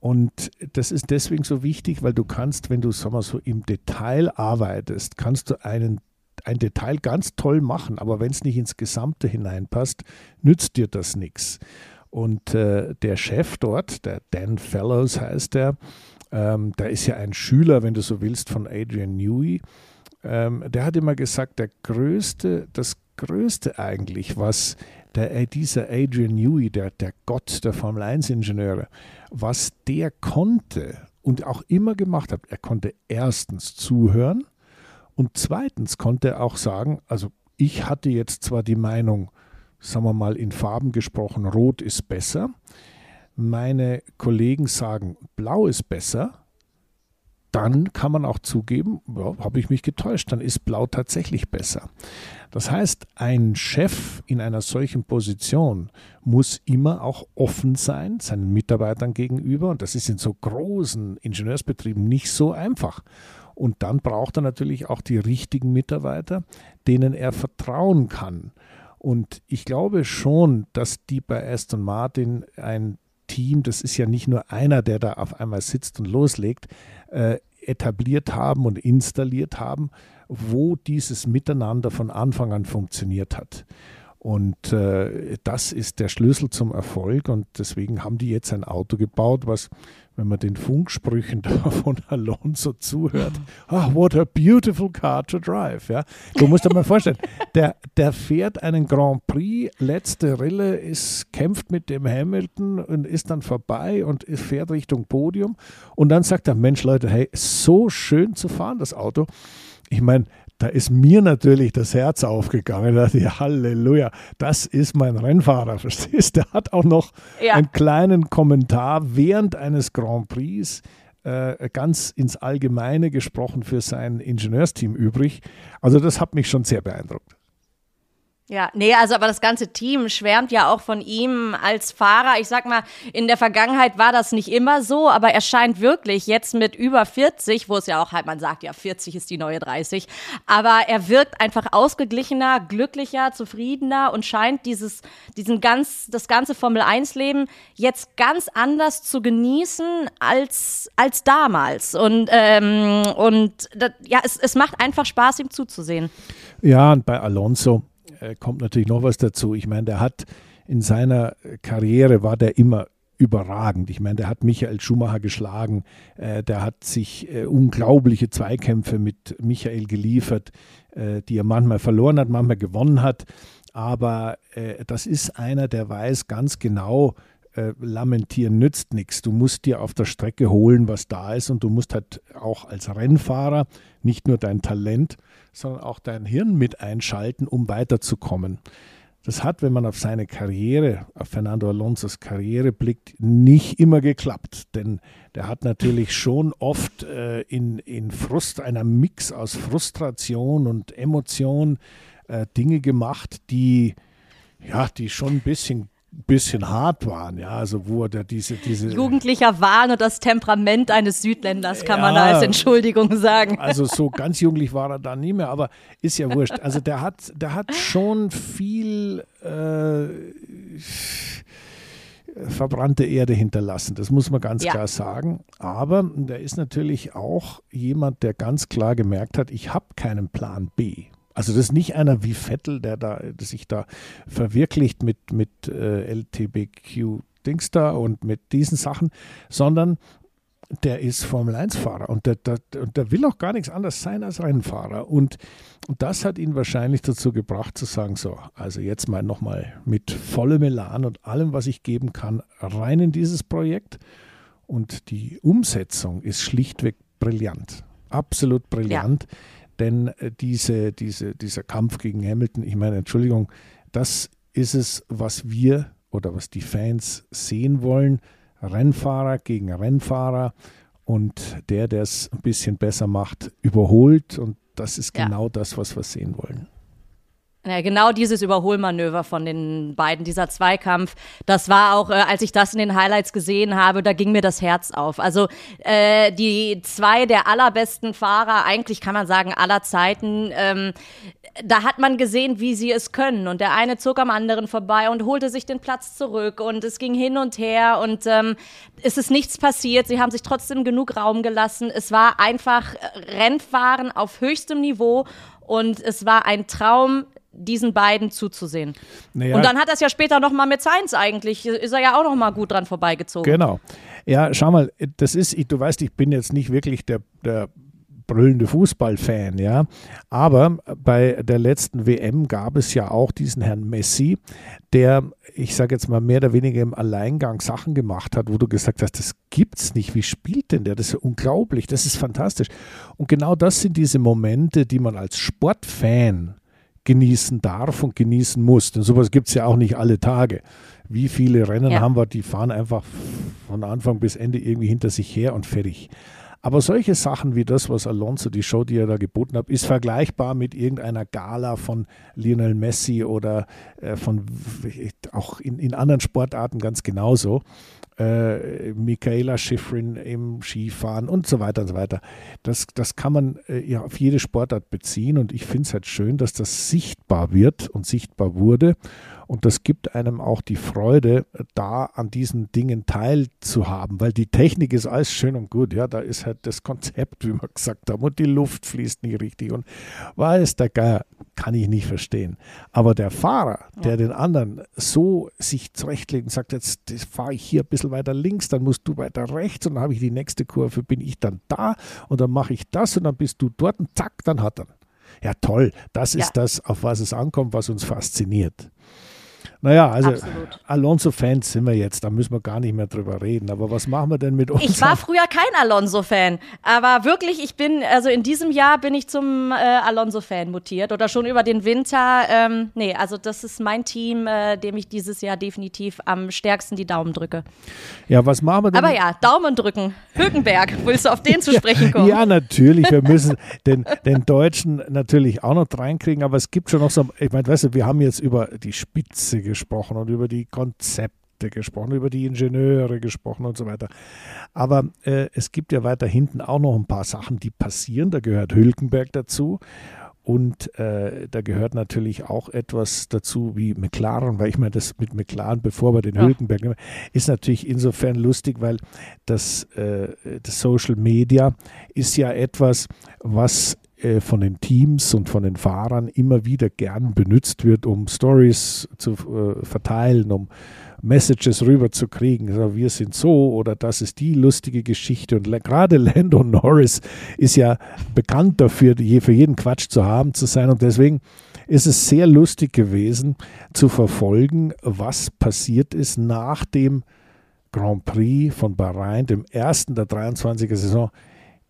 Und das ist deswegen so wichtig, weil du kannst, wenn du sag mal, so im Detail arbeitest, kannst du einen, ein Detail ganz toll machen, aber wenn es nicht ins Gesamte hineinpasst, nützt dir das nichts. Und äh, der Chef dort, der Dan Fellows heißt der, ähm, der ist ja ein Schüler, wenn du so willst, von Adrian Newey. Ähm, der hat immer gesagt, der größte, das Größte eigentlich, was der, äh, dieser Adrian Newey, der, der Gott der Formel 1-Ingenieure, was der konnte und auch immer gemacht hat, er konnte erstens zuhören und zweitens konnte er auch sagen, also ich hatte jetzt zwar die Meinung, sagen wir mal in Farben gesprochen, rot ist besser, meine Kollegen sagen, blau ist besser, dann kann man auch zugeben, ja, habe ich mich getäuscht, dann ist Blau tatsächlich besser. Das heißt, ein Chef in einer solchen Position muss immer auch offen sein, seinen Mitarbeitern gegenüber. Und das ist in so großen Ingenieursbetrieben nicht so einfach. Und dann braucht er natürlich auch die richtigen Mitarbeiter, denen er vertrauen kann. Und ich glaube schon, dass die bei Aston Martin ein Team, das ist ja nicht nur einer, der da auf einmal sitzt und loslegt, äh, etabliert haben und installiert haben, wo dieses Miteinander von Anfang an funktioniert hat. Und äh, das ist der Schlüssel zum Erfolg. Und deswegen haben die jetzt ein Auto gebaut, was, wenn man den Funksprüchen von Alonso zuhört, oh, what a beautiful car to drive. Ja? Du musst dir mal vorstellen, der, der fährt einen Grand Prix, letzte Rille, ist, kämpft mit dem Hamilton und ist dann vorbei und fährt Richtung Podium. Und dann sagt er, Mensch Leute, hey, so schön zu fahren, das Auto. Ich meine, da ist mir natürlich das Herz aufgegangen. Da dachte ich, Halleluja, das ist mein Rennfahrer, verstehst du? Der hat auch noch ja. einen kleinen Kommentar während eines Grand Prix äh, ganz ins Allgemeine gesprochen für sein Ingenieursteam übrig. Also das hat mich schon sehr beeindruckt. Ja, nee, also aber das ganze Team schwärmt ja auch von ihm als Fahrer. Ich sag mal, in der Vergangenheit war das nicht immer so, aber er scheint wirklich jetzt mit über 40, wo es ja auch halt, man sagt ja, 40 ist die neue 30, aber er wirkt einfach ausgeglichener, glücklicher, zufriedener und scheint dieses, diesen ganz, das ganze Formel 1 Leben jetzt ganz anders zu genießen als, als damals. Und, ähm, und das, ja, es, es macht einfach Spaß, ihm zuzusehen. Ja, und bei Alonso, äh, kommt natürlich noch was dazu. Ich meine, der hat in seiner Karriere war der immer überragend. Ich meine, der hat Michael Schumacher geschlagen, äh, der hat sich äh, unglaubliche Zweikämpfe mit Michael geliefert, äh, die er manchmal verloren hat, manchmal gewonnen hat. Aber äh, das ist einer, der weiß ganz genau, äh, lamentieren nützt nichts. Du musst dir auf der Strecke holen, was da ist und du musst halt auch als Rennfahrer nicht nur dein Talent, sondern auch dein Hirn mit einschalten, um weiterzukommen. Das hat, wenn man auf seine Karriere, auf Fernando Alonso's Karriere blickt, nicht immer geklappt. Denn der hat natürlich schon oft äh, in, in Frust, einer Mix aus Frustration und Emotion äh, Dinge gemacht, die, ja, die schon ein bisschen bisschen hart waren, ja, also wo er diese, diese Jugendlicher Wahn und das Temperament eines Südländers, kann ja, man da als Entschuldigung sagen. Also so ganz jugendlich war er da nie mehr, aber ist ja wurscht. Also der hat, der hat schon viel äh, verbrannte Erde hinterlassen, das muss man ganz ja. klar sagen. Aber der ist natürlich auch jemand, der ganz klar gemerkt hat, ich habe keinen Plan B. Also das ist nicht einer wie Vettel, der da der sich da verwirklicht mit, mit äh, LTBQ Dings da und mit diesen Sachen, sondern der ist Formel-1-Fahrer und der, der, der, will auch gar nichts anderes sein als Rennfahrer. Und, und das hat ihn wahrscheinlich dazu gebracht zu sagen, so, also jetzt mal nochmal mit vollem Elan und allem, was ich geben kann, rein in dieses Projekt. Und die Umsetzung ist schlichtweg brillant, absolut brillant. Ja. Denn äh, diese, diese, dieser Kampf gegen Hamilton, ich meine, Entschuldigung, das ist es, was wir oder was die Fans sehen wollen. Rennfahrer gegen Rennfahrer und der, der es ein bisschen besser macht, überholt. Und das ist genau ja. das, was wir sehen wollen. Ja, genau dieses Überholmanöver von den beiden, dieser Zweikampf, das war auch, äh, als ich das in den Highlights gesehen habe, da ging mir das Herz auf. Also äh, die zwei der allerbesten Fahrer, eigentlich kann man sagen aller Zeiten, ähm, da hat man gesehen, wie sie es können. Und der eine zog am anderen vorbei und holte sich den Platz zurück. Und es ging hin und her und ähm, es ist nichts passiert. Sie haben sich trotzdem genug Raum gelassen. Es war einfach Rennfahren auf höchstem Niveau. Und es war ein Traum, diesen beiden zuzusehen. Naja. Und dann hat er es ja später nochmal mit Science eigentlich, ist er ja auch nochmal gut dran vorbeigezogen. Genau. Ja, schau mal, das ist, du weißt, ich bin jetzt nicht wirklich der, der brüllende Fußballfan, ja. Aber bei der letzten WM gab es ja auch diesen Herrn Messi, der, ich sage jetzt mal, mehr oder weniger im Alleingang Sachen gemacht hat, wo du gesagt hast, das gibt's nicht. Wie spielt denn der? Das ist ja unglaublich, das ist fantastisch. Und genau das sind diese Momente, die man als Sportfan genießen darf und genießen muss. Denn sowas gibt es ja auch nicht alle Tage. Wie viele Rennen ja. haben wir, die fahren einfach von Anfang bis Ende irgendwie hinter sich her und fertig. Aber solche Sachen wie das, was Alonso, die Show, die er da geboten hat, ist vergleichbar mit irgendeiner Gala von Lionel Messi oder äh, von auch in, in anderen Sportarten ganz genauso. Äh, Michaela Schifrin im Skifahren und so weiter und so weiter. Das, das kann man äh, ja auf jede Sportart beziehen und ich finde es halt schön, dass das sichtbar wird und sichtbar wurde. Und das gibt einem auch die Freude, da an diesen Dingen teilzuhaben, weil die Technik ist alles schön und gut. Ja, da ist halt das Konzept, wie wir gesagt haben, und die Luft fließt nicht richtig. Und weiß der Geier, kann ich nicht verstehen. Aber der Fahrer, der ja. den anderen so sich zurechtlegt und sagt, jetzt fahre ich hier ein bisschen weiter links, dann musst du weiter rechts und dann habe ich die nächste Kurve, bin ich dann da und dann mache ich das und dann bist du dort und zack, dann hat er. Ja, toll. Das ja. ist das, auf was es ankommt, was uns fasziniert. Naja, also Alonso-Fans sind wir jetzt, da müssen wir gar nicht mehr drüber reden. Aber was machen wir denn mit uns? Ich war früher kein Alonso-Fan, aber wirklich, ich bin, also in diesem Jahr bin ich zum äh, Alonso-Fan mutiert oder schon über den Winter. Ähm, nee, also das ist mein Team, äh, dem ich dieses Jahr definitiv am stärksten die Daumen drücke. Ja, was machen wir denn? Aber ja, Daumen drücken. Hülkenberg, willst du auf den zu sprechen kommen? ja, natürlich. Wir müssen den, den Deutschen natürlich auch noch reinkriegen, aber es gibt schon noch so, ich meine, weißt du, wir haben jetzt über die Spitze gesprochen gesprochen und über die Konzepte gesprochen, über die Ingenieure gesprochen und so weiter. Aber äh, es gibt ja weiter hinten auch noch ein paar Sachen, die passieren. Da gehört Hülkenberg dazu. Und äh, da gehört natürlich auch etwas dazu wie McLaren, weil ich meine, das mit McLaren, bevor wir den ja. Hülkenberg nehmen, ist natürlich insofern lustig, weil das, äh, das Social Media ist ja etwas, was äh, von den Teams und von den Fahrern immer wieder gern benutzt wird, um Stories zu äh, verteilen, um Messages rüberzukriegen. Also wir sind so oder das ist die lustige Geschichte. Und gerade Lando Norris ist ja bekannt dafür, für jeden Quatsch zu haben zu sein. Und deswegen ist es sehr lustig gewesen zu verfolgen, was passiert ist nach dem Grand Prix von Bahrain, dem ersten der 23er Saison,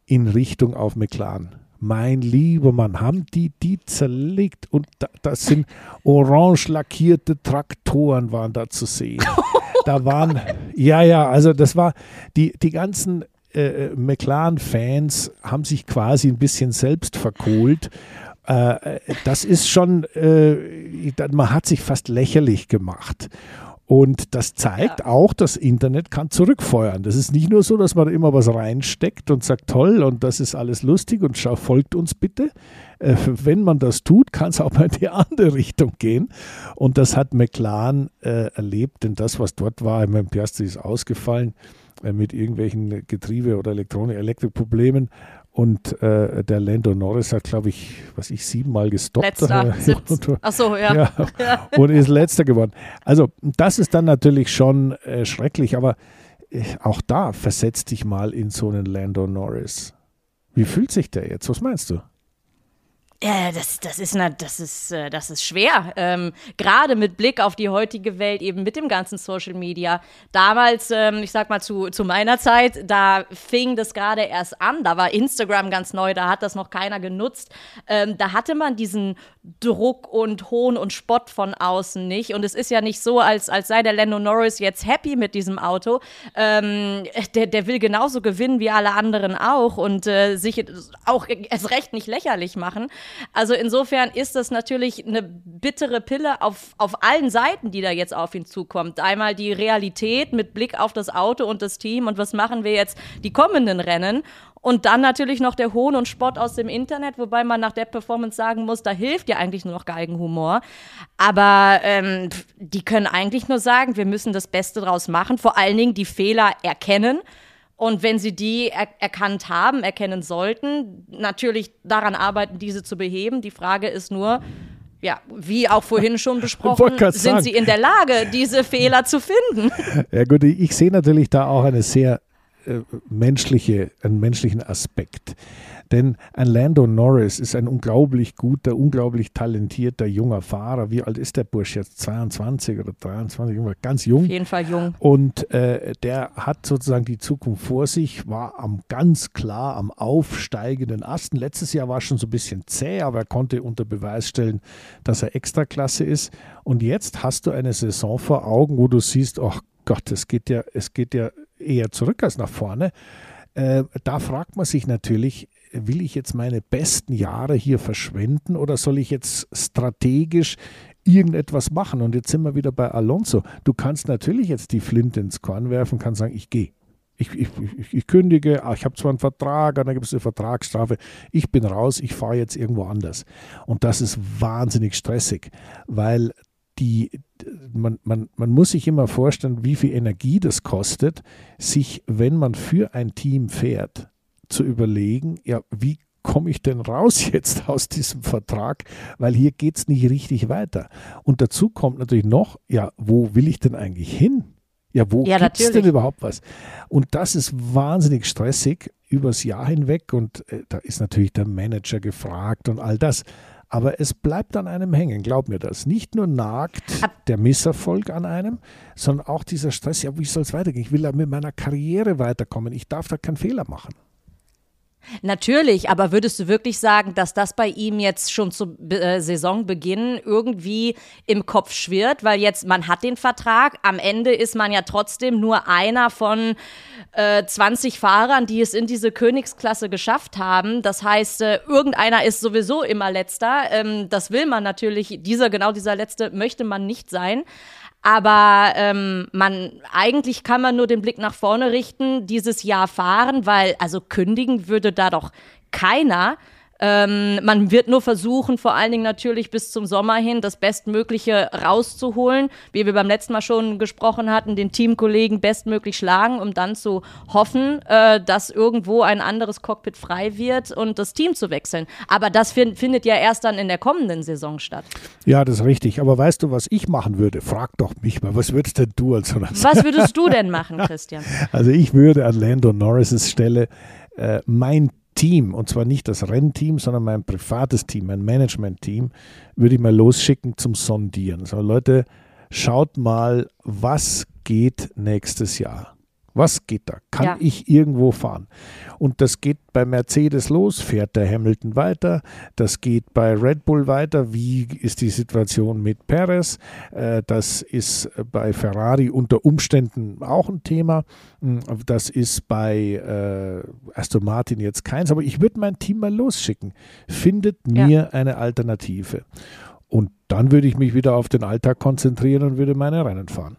in Richtung auf McLaren mein lieber Mann, haben die die zerlegt und da, das sind orange lackierte Traktoren waren da zu sehen. Da waren, ja, ja, also das war, die, die ganzen äh, McLaren-Fans haben sich quasi ein bisschen selbst verkohlt. Äh, das ist schon, äh, man hat sich fast lächerlich gemacht. Und das zeigt ja. auch, das Internet kann zurückfeuern. Das ist nicht nur so, dass man immer was reinsteckt und sagt, toll, und das ist alles lustig und schau, folgt uns bitte. Äh, wenn man das tut, kann es auch mal in die andere Richtung gehen. Und das hat McLaren äh, erlebt, denn das, was dort war, ich meine, Piastri ist ausgefallen äh, mit irgendwelchen Getriebe- oder Elektronik-Elektrikproblemen. Und äh, der Lando Norris hat, glaube ich, was ich, siebenmal gestoppt. Letzter. Ach so, ja. ja. Und ist letzter geworden. Also das ist dann natürlich schon äh, schrecklich, aber auch da versetz dich mal in so einen Lando Norris. Wie fühlt sich der jetzt? Was meinst du? Ja, das, das, ist, na, das, ist, äh, das ist schwer. Ähm, Gerade mit Blick auf die heutige Welt, eben mit dem ganzen Social Media. Damals, ähm, ich sag mal zu, zu meiner Zeit, da fing das gerade erst an. Da war Instagram ganz neu, da hat das noch keiner genutzt. Ähm, da hatte man diesen Druck und Hohn und Spott von außen nicht. Und es ist ja nicht so, als, als sei der Lando Norris jetzt happy mit diesem Auto. Ähm, der, der will genauso gewinnen wie alle anderen auch und äh, sich auch erst recht nicht lächerlich machen. Also insofern ist das natürlich eine bittere Pille auf, auf allen Seiten, die da jetzt auf ihn zukommt. Einmal die Realität mit Blick auf das Auto und das Team und was machen wir jetzt die kommenden Rennen. Und dann natürlich noch der Hohn und Spott aus dem Internet, wobei man nach der Performance sagen muss, da hilft ja eigentlich nur noch Geigenhumor. Aber ähm, die können eigentlich nur sagen, wir müssen das Beste draus machen, vor allen Dingen die Fehler erkennen und wenn sie die er erkannt haben, erkennen sollten, natürlich daran arbeiten, diese zu beheben. Die Frage ist nur, ja, wie auch vorhin schon besprochen, sind sagen. sie in der Lage, diese Fehler zu finden? Ja gut, ich sehe natürlich da auch eine sehr äh, menschliche, einen menschlichen Aspekt. Denn ein Lando Norris ist ein unglaublich guter, unglaublich talentierter junger Fahrer. Wie alt ist der Bursch jetzt? 22 oder 23? Ganz jung. Auf jeden Fall jung. Und äh, der hat sozusagen die Zukunft vor sich, war am ganz klar am aufsteigenden Asten. Letztes Jahr war schon so ein bisschen zäh, aber er konnte unter Beweis stellen, dass er Extraklasse ist. Und jetzt hast du eine Saison vor Augen, wo du siehst, ach Gott, es geht ja, es geht ja eher zurück als nach vorne. Äh, da fragt man sich natürlich, will ich jetzt meine besten Jahre hier verschwenden oder soll ich jetzt strategisch irgendetwas machen? Und jetzt sind wir wieder bei Alonso. Du kannst natürlich jetzt die Flinte ins Korn werfen, kannst sagen, ich gehe. Ich, ich, ich, kündige, ah, ich habe zwar einen Vertrag, dann gibt es eine Vertragsstrafe, ich bin raus, ich fahre jetzt irgendwo anders. Und das ist wahnsinnig stressig, weil die, man, man, man muss sich immer vorstellen, wie viel Energie das kostet, sich, wenn man für ein Team fährt, zu überlegen, ja, wie komme ich denn raus jetzt aus diesem Vertrag, weil hier geht es nicht richtig weiter. Und dazu kommt natürlich noch, ja, wo will ich denn eigentlich hin? Ja, wo ja, gibt es denn überhaupt was? Und das ist wahnsinnig stressig übers Jahr hinweg und äh, da ist natürlich der Manager gefragt und all das. Aber es bleibt an einem hängen, glaub mir das. Nicht nur nagt der Misserfolg an einem, sondern auch dieser Stress, ja, wie soll es weitergehen? Ich will ja mit meiner Karriere weiterkommen. Ich darf da keinen Fehler machen. Natürlich, aber würdest du wirklich sagen, dass das bei ihm jetzt schon zu äh, Saisonbeginn irgendwie im Kopf schwirrt? Weil jetzt, man hat den Vertrag, am Ende ist man ja trotzdem nur einer von äh, 20 Fahrern, die es in diese Königsklasse geschafft haben. Das heißt, äh, irgendeiner ist sowieso immer letzter. Ähm, das will man natürlich, dieser, genau dieser Letzte möchte man nicht sein. Aber ähm, man eigentlich kann man nur den Blick nach vorne richten, dieses Jahr fahren, weil also kündigen würde da doch keiner. Ähm, man wird nur versuchen, vor allen Dingen natürlich bis zum Sommer hin, das Bestmögliche rauszuholen, wie wir beim letzten Mal schon gesprochen hatten, den Teamkollegen bestmöglich schlagen, um dann zu hoffen, äh, dass irgendwo ein anderes Cockpit frei wird und das Team zu wechseln. Aber das find, findet ja erst dann in der kommenden Saison statt. Ja, das ist richtig. Aber weißt du, was ich machen würde? Frag doch mich mal, was würdest denn du als Was würdest du denn machen, Christian? Also ich würde an Lando Norris' Stelle äh, mein Team, und zwar nicht das Rennteam, sondern mein privates Team, mein Management-Team, würde ich mal losschicken zum Sondieren. So, Leute, schaut mal, was geht nächstes Jahr. Was geht da? Kann ja. ich irgendwo fahren? Und das geht bei Mercedes los, fährt der Hamilton weiter, das geht bei Red Bull weiter. Wie ist die Situation mit Perez? Äh, das ist bei Ferrari unter Umständen auch ein Thema. Hm, das ist bei äh, Aston Martin jetzt keins, aber ich würde mein Team mal losschicken. Findet mir ja. eine Alternative. Und dann würde ich mich wieder auf den Alltag konzentrieren und würde meine Rennen fahren.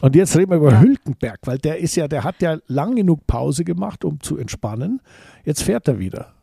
Und jetzt reden wir über ja. Hülkenberg, weil der ist ja, der hat ja lang genug Pause gemacht, um zu entspannen. Jetzt fährt er wieder.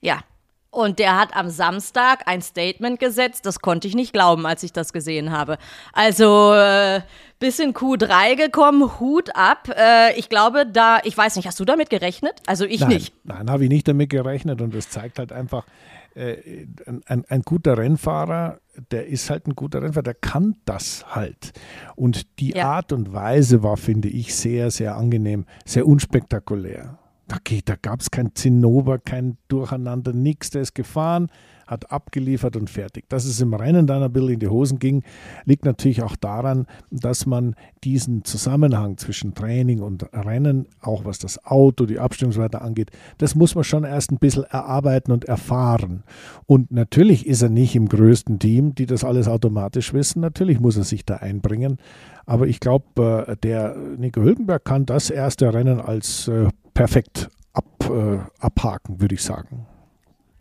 Ja, Und der hat am Samstag ein Statement gesetzt, das konnte ich nicht glauben, als ich das gesehen habe. Also äh, bis in Q3 gekommen, Hut ab. Äh, ich glaube, da, ich weiß nicht, hast du damit gerechnet? Also ich nein, nicht. Nein, habe ich nicht damit gerechnet und das zeigt halt einfach, äh, ein, ein, guter Rennfahrer, der ist halt ein guter Rennfahrer, der kann das halt. Und die ja. Art und Weise war, finde ich, sehr, sehr angenehm, sehr unspektakulär. Da, da gab es kein Zinnober, kein Durcheinander, nichts. Der ist gefahren, hat abgeliefert und fertig. Dass es im Rennen dann ein bisschen in die Hosen ging, liegt natürlich auch daran, dass man diesen Zusammenhang zwischen Training und Rennen, auch was das Auto, die Abstimmungsweite angeht, das muss man schon erst ein bisschen erarbeiten und erfahren. Und natürlich ist er nicht im größten Team, die das alles automatisch wissen. Natürlich muss er sich da einbringen. Aber ich glaube, äh, der Nico Hülkenberg kann das erste Rennen als äh, perfekt ab, äh, abhaken, würde ich sagen.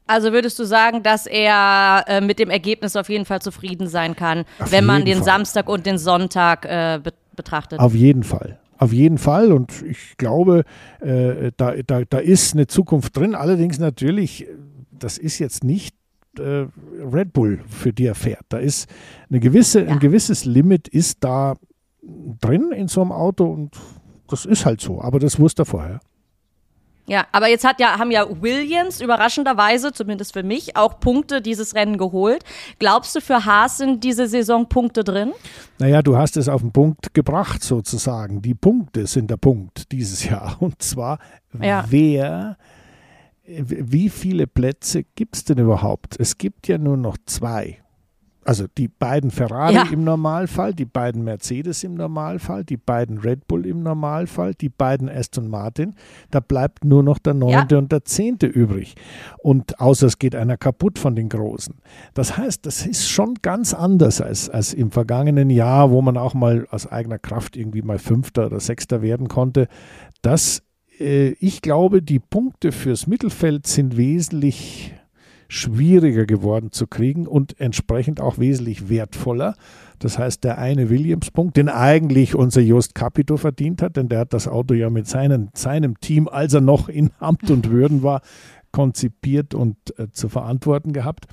Also würdest du sagen, dass er äh, mit dem Ergebnis auf jeden Fall zufrieden sein kann, auf wenn man den Fall. Samstag und den Sonntag äh, be betrachtet? Auf jeden Fall. Auf jeden Fall. Und ich glaube, äh, da, da, da ist eine Zukunft drin. Allerdings natürlich, das ist jetzt nicht äh, Red Bull, für die er fährt. Da ist eine gewisse, ja. ein gewisses Limit ist da drin in so einem Auto und das ist halt so. Aber das wusste er vorher. Ja, aber jetzt hat ja, haben ja Williams überraschenderweise, zumindest für mich, auch Punkte dieses Rennen geholt. Glaubst du, für Haas sind diese Saison Punkte drin? Naja, du hast es auf den Punkt gebracht sozusagen. Die Punkte sind der Punkt dieses Jahr. Und zwar, ja. wer, wie viele Plätze gibt es denn überhaupt? Es gibt ja nur noch zwei also die beiden Ferrari ja. im Normalfall, die beiden Mercedes im Normalfall, die beiden Red Bull im Normalfall, die beiden Aston Martin, da bleibt nur noch der neunte ja. und der zehnte übrig. Und außer es geht einer kaputt von den Großen. Das heißt, das ist schon ganz anders als, als im vergangenen Jahr, wo man auch mal aus eigener Kraft irgendwie mal Fünfter oder Sechster werden konnte. Das, äh, ich glaube, die Punkte fürs Mittelfeld sind wesentlich schwieriger geworden zu kriegen und entsprechend auch wesentlich wertvoller. Das heißt, der eine Williams-Punkt, den eigentlich unser Jost Capito verdient hat, denn der hat das Auto ja mit seinen, seinem Team, als er noch in Amt und Würden war, konzipiert und äh, zu verantworten gehabt.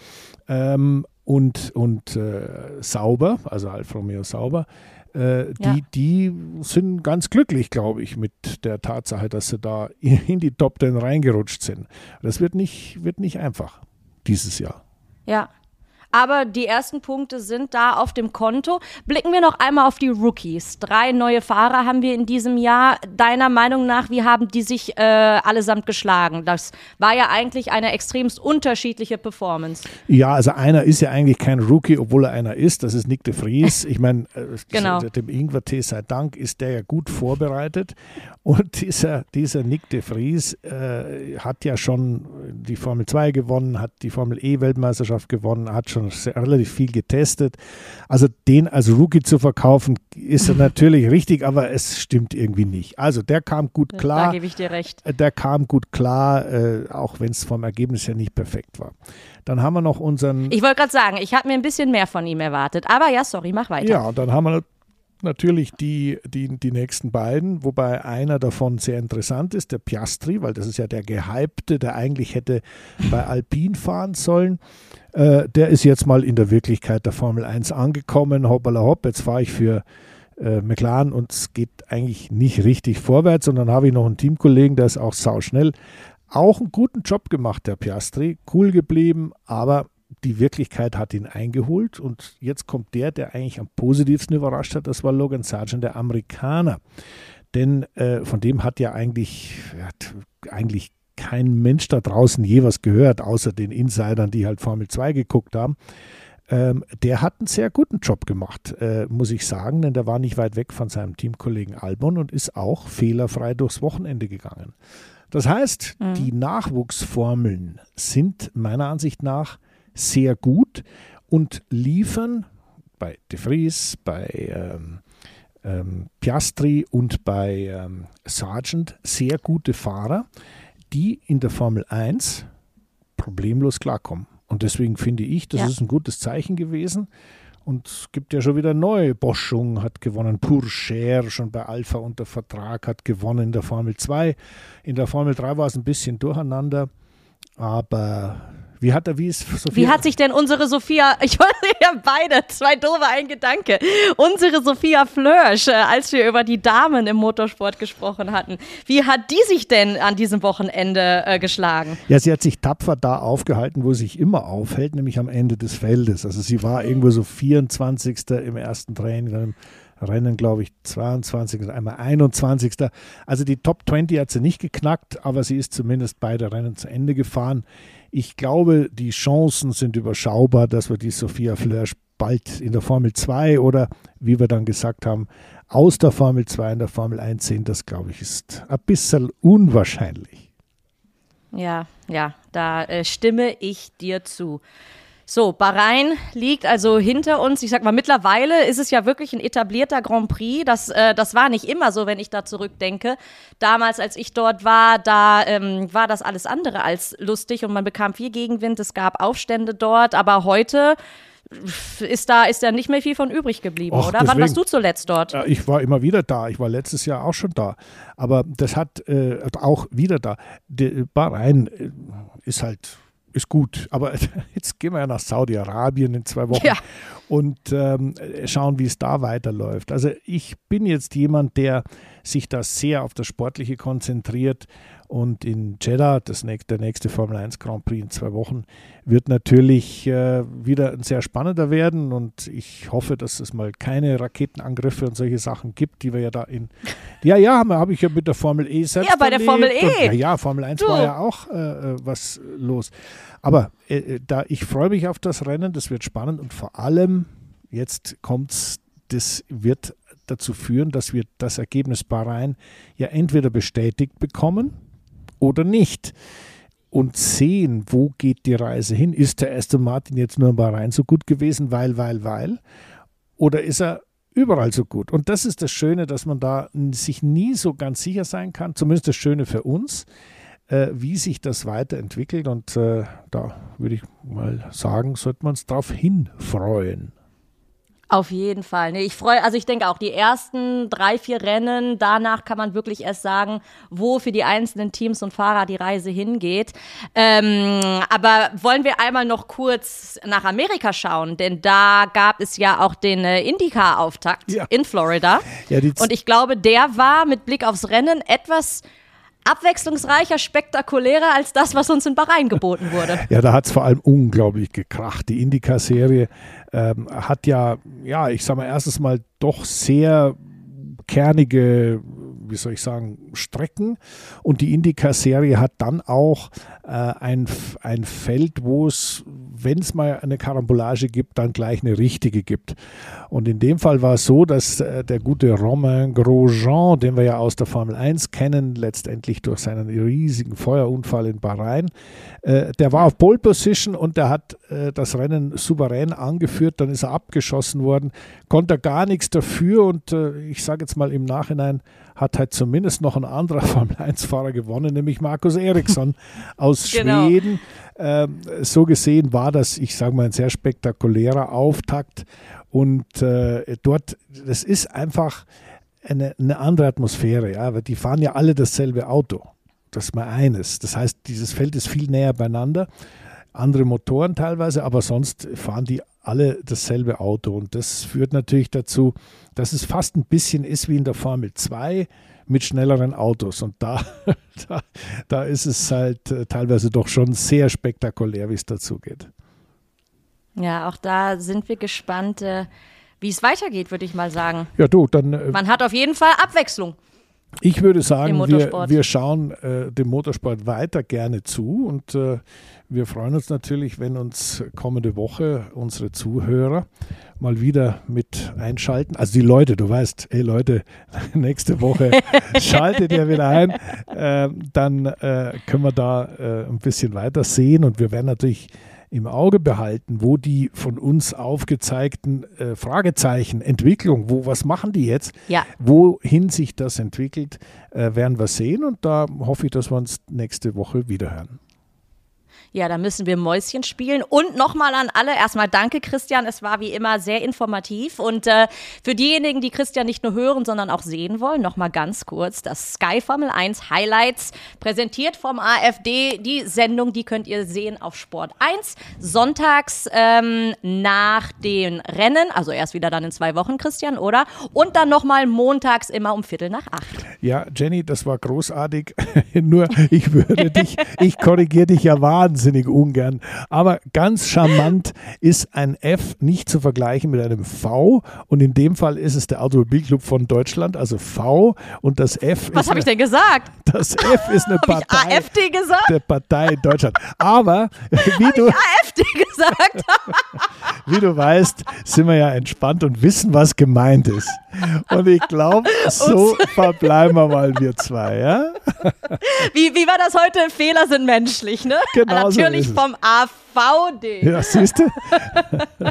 Ähm, und und äh, Sauber, also Alfa Romeo Sauber, äh, die, ja. die sind ganz glücklich, glaube ich, mit der Tatsache, dass sie da in die Top Ten reingerutscht sind. Das wird nicht, wird nicht einfach dieses Jahr. Ja. Aber die ersten Punkte sind da auf dem Konto. Blicken wir noch einmal auf die Rookies. Drei neue Fahrer haben wir in diesem Jahr. Deiner Meinung nach, wie haben die sich äh, allesamt geschlagen? Das war ja eigentlich eine extremst unterschiedliche Performance. Ja, also einer ist ja eigentlich kein Rookie, obwohl er einer ist. Das ist Nick de Vries. Ich meine, äh, genau. dem Ingwer-Tee sei Dank ist der ja gut vorbereitet. Und dieser, dieser Nick de Vries äh, hat ja schon die Formel 2 gewonnen, hat die Formel E-Weltmeisterschaft gewonnen, hat schon relativ viel getestet. Also den als Rookie zu verkaufen, ist natürlich richtig, aber es stimmt irgendwie nicht. Also der kam gut klar. Da gebe ich dir recht. Äh, der kam gut klar, äh, auch wenn es vom Ergebnis her nicht perfekt war. Dann haben wir noch unseren. Ich wollte gerade sagen, ich habe mir ein bisschen mehr von ihm erwartet. Aber ja, sorry, mach weiter. Ja, und dann haben wir natürlich die, die, die nächsten beiden, wobei einer davon sehr interessant ist, der Piastri, weil das ist ja der Gehypte, der eigentlich hätte bei Alpine fahren sollen. Äh, der ist jetzt mal in der Wirklichkeit der Formel 1 angekommen, hoppala hopp, jetzt fahre ich für äh, McLaren und es geht eigentlich nicht richtig vorwärts. Und dann habe ich noch einen Teamkollegen, der ist auch sauschnell. Auch einen guten Job gemacht, der Piastri, cool geblieben, aber die Wirklichkeit hat ihn eingeholt und jetzt kommt der, der eigentlich am positivsten überrascht hat, das war Logan Sargent, der Amerikaner. Denn äh, von dem hat ja eigentlich, hat eigentlich kein Mensch da draußen je was gehört, außer den Insidern, die halt Formel 2 geguckt haben. Ähm, der hat einen sehr guten Job gemacht, äh, muss ich sagen, denn der war nicht weit weg von seinem Teamkollegen Albon und ist auch fehlerfrei durchs Wochenende gegangen. Das heißt, mhm. die Nachwuchsformeln sind meiner Ansicht nach sehr gut und liefern bei De Vries, bei ähm, ähm, Piastri und bei ähm, Sargent sehr gute Fahrer, die in der Formel 1 problemlos klarkommen. Und deswegen finde ich, das ja. ist ein gutes Zeichen gewesen. Und es gibt ja schon wieder neue. Boschung hat gewonnen, Pourcher schon bei Alpha unter Vertrag hat gewonnen in der Formel 2. In der Formel 3 war es ein bisschen durcheinander. Aber wie hat er, wie ist Sophia? Wie hat sich denn unsere Sophia, ich wollte ja beide, zwei doofe, ein Gedanke. Unsere Sophia Flörsch, äh, als wir über die Damen im Motorsport gesprochen hatten, wie hat die sich denn an diesem Wochenende äh, geschlagen? Ja, sie hat sich tapfer da aufgehalten, wo sie sich immer aufhält, nämlich am Ende des Feldes. Also sie war irgendwo so 24. im ersten Training, dann Rennen, glaube ich, 22. einmal 21. Also die Top 20 hat sie nicht geknackt, aber sie ist zumindest beide Rennen zu Ende gefahren. Ich glaube, die Chancen sind überschaubar, dass wir die Sophia Flörsch bald in der Formel 2 oder, wie wir dann gesagt haben, aus der Formel 2 in der Formel 1 sehen. Das, glaube ich, ist ein bisschen unwahrscheinlich. Ja, ja, da äh, stimme ich dir zu. So, Bahrain liegt also hinter uns. Ich sag mal, mittlerweile ist es ja wirklich ein etablierter Grand Prix. Das, äh, das war nicht immer so, wenn ich da zurückdenke. Damals, als ich dort war, da ähm, war das alles andere als lustig und man bekam viel Gegenwind. Es gab Aufstände dort, aber heute ist da ist ja nicht mehr viel von übrig geblieben, Och, oder? Deswegen, Wann warst du zuletzt dort? Ich war immer wieder da. Ich war letztes Jahr auch schon da. Aber das hat äh, auch wieder da. Die Bahrain äh, ist halt ist gut. Aber jetzt gehen wir ja nach Saudi-Arabien in zwei Wochen ja. und ähm, schauen, wie es da weiterläuft. Also ich bin jetzt jemand, der sich da sehr auf das Sportliche konzentriert und in Jeddah, das nächste, der nächste Formel 1 Grand Prix in zwei Wochen, wird natürlich äh, wieder ein sehr spannender werden. Und ich hoffe, dass es mal keine Raketenangriffe und solche Sachen gibt, die wir ja da in. Ja, ja, habe hab ich ja mit der Formel E selbst. Ja, bei der Formel E. Und, ja, ja, Formel 1 du. war ja auch äh, äh, was los. Aber äh, äh, da ich freue mich auf das Rennen, das wird spannend und vor allem jetzt kommt es, das wird dazu führen, dass wir das Ergebnis Bahrain ja entweder bestätigt bekommen oder nicht und sehen, wo geht die Reise hin. Ist der Aston Martin jetzt nur in Bahrain so gut gewesen, weil, weil, weil? Oder ist er überall so gut? Und das ist das Schöne, dass man da sich nie so ganz sicher sein kann, zumindest das Schöne für uns, äh, wie sich das weiterentwickelt. Und äh, da würde ich mal sagen, sollte man uns darauf hinfreuen. Auf jeden Fall. Nee, ich freue, also ich denke auch, die ersten drei, vier Rennen, danach kann man wirklich erst sagen, wo für die einzelnen Teams und Fahrer die Reise hingeht. Ähm, aber wollen wir einmal noch kurz nach Amerika schauen, denn da gab es ja auch den äh, IndyCar-Auftakt ja. in Florida. Ja, und ich glaube, der war mit Blick aufs Rennen etwas abwechslungsreicher, spektakulärer als das, was uns in Bahrain geboten wurde. Ja, da hat es vor allem unglaublich gekracht. Die Indycar-Serie ähm, hat ja, ja, ich sage mal, erstes Mal doch sehr kernige, wie soll ich sagen, Strecken. Und die Indycar-Serie hat dann auch ein, ein Feld, wo es, wenn es mal eine Karambolage gibt, dann gleich eine richtige gibt. Und in dem Fall war es so, dass äh, der gute Romain Grosjean, den wir ja aus der Formel 1 kennen, letztendlich durch seinen riesigen Feuerunfall in Bahrain, äh, der war auf Pole Position und der hat äh, das Rennen souverän angeführt, dann ist er abgeschossen worden, konnte gar nichts dafür und äh, ich sage jetzt mal im Nachhinein, hat halt zumindest noch ein anderer Formel-1-Fahrer gewonnen, nämlich Markus Eriksson aus genau. Schweden. Ähm, so gesehen war das, ich sage mal, ein sehr spektakulärer Auftakt. Und äh, dort, das ist einfach eine, eine andere Atmosphäre, ja, weil die fahren ja alle dasselbe Auto. Das ist mal eines. Das heißt, dieses Feld ist viel näher beieinander. Andere Motoren teilweise, aber sonst fahren die alle dasselbe Auto. Und das führt natürlich dazu, dass es fast ein bisschen ist wie in der Formel 2 mit schnelleren Autos. Und da, da, da ist es halt äh, teilweise doch schon sehr spektakulär, wie es dazu geht. Ja, auch da sind wir gespannt, äh, wie es weitergeht, würde ich mal sagen. Ja, du, dann. Äh, Man hat auf jeden Fall Abwechslung. Ich würde sagen, wir, wir schauen äh, dem Motorsport weiter gerne zu und äh, wir freuen uns natürlich, wenn uns kommende Woche unsere Zuhörer mal wieder mit einschalten. Also die Leute, du weißt, hey Leute, nächste Woche schaltet ihr wieder ein. Äh, dann können wir da äh, ein bisschen weiter sehen und wir werden natürlich im Auge behalten, wo die von uns aufgezeigten äh, Fragezeichen, Entwicklung, wo, was machen die jetzt, ja. wohin sich das entwickelt, äh, werden wir sehen und da hoffe ich, dass wir uns nächste Woche wiederhören. Ja, da müssen wir Mäuschen spielen. Und nochmal an alle, erstmal danke Christian, es war wie immer sehr informativ. Und äh, für diejenigen, die Christian nicht nur hören, sondern auch sehen wollen, nochmal ganz kurz, das Sky Formel 1 Highlights, präsentiert vom AfD. Die Sendung, die könnt ihr sehen auf Sport 1, sonntags ähm, nach den Rennen, also erst wieder dann in zwei Wochen, Christian, oder? Und dann nochmal montags immer um Viertel nach acht. Ja, Jenny, das war großartig. nur ich würde dich, ich korrigiere dich ja wahnsinnig ungern. Aber ganz charmant ist ein F nicht zu vergleichen mit einem V. Und in dem Fall ist es der Automobilclub von Deutschland, also V. Und das F Was habe ich denn gesagt? Das F ist eine Partei. Partei. AfD gesagt? Der Partei in Deutschland. Aber wie du, AfD gesagt? wie du weißt, sind wir ja entspannt und wissen, was gemeint ist. Und ich glaube, so verbleiben wir mal wir zwei, ja? Wie, wie war das heute? Fehler sind menschlich, ne? Genau so Natürlich es. vom AVD. Ja, siehst du?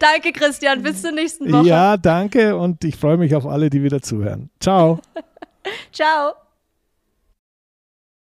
Danke, Christian. Bis zur nächsten Woche. Ja, danke und ich freue mich auf alle, die wieder zuhören. Ciao. Ciao.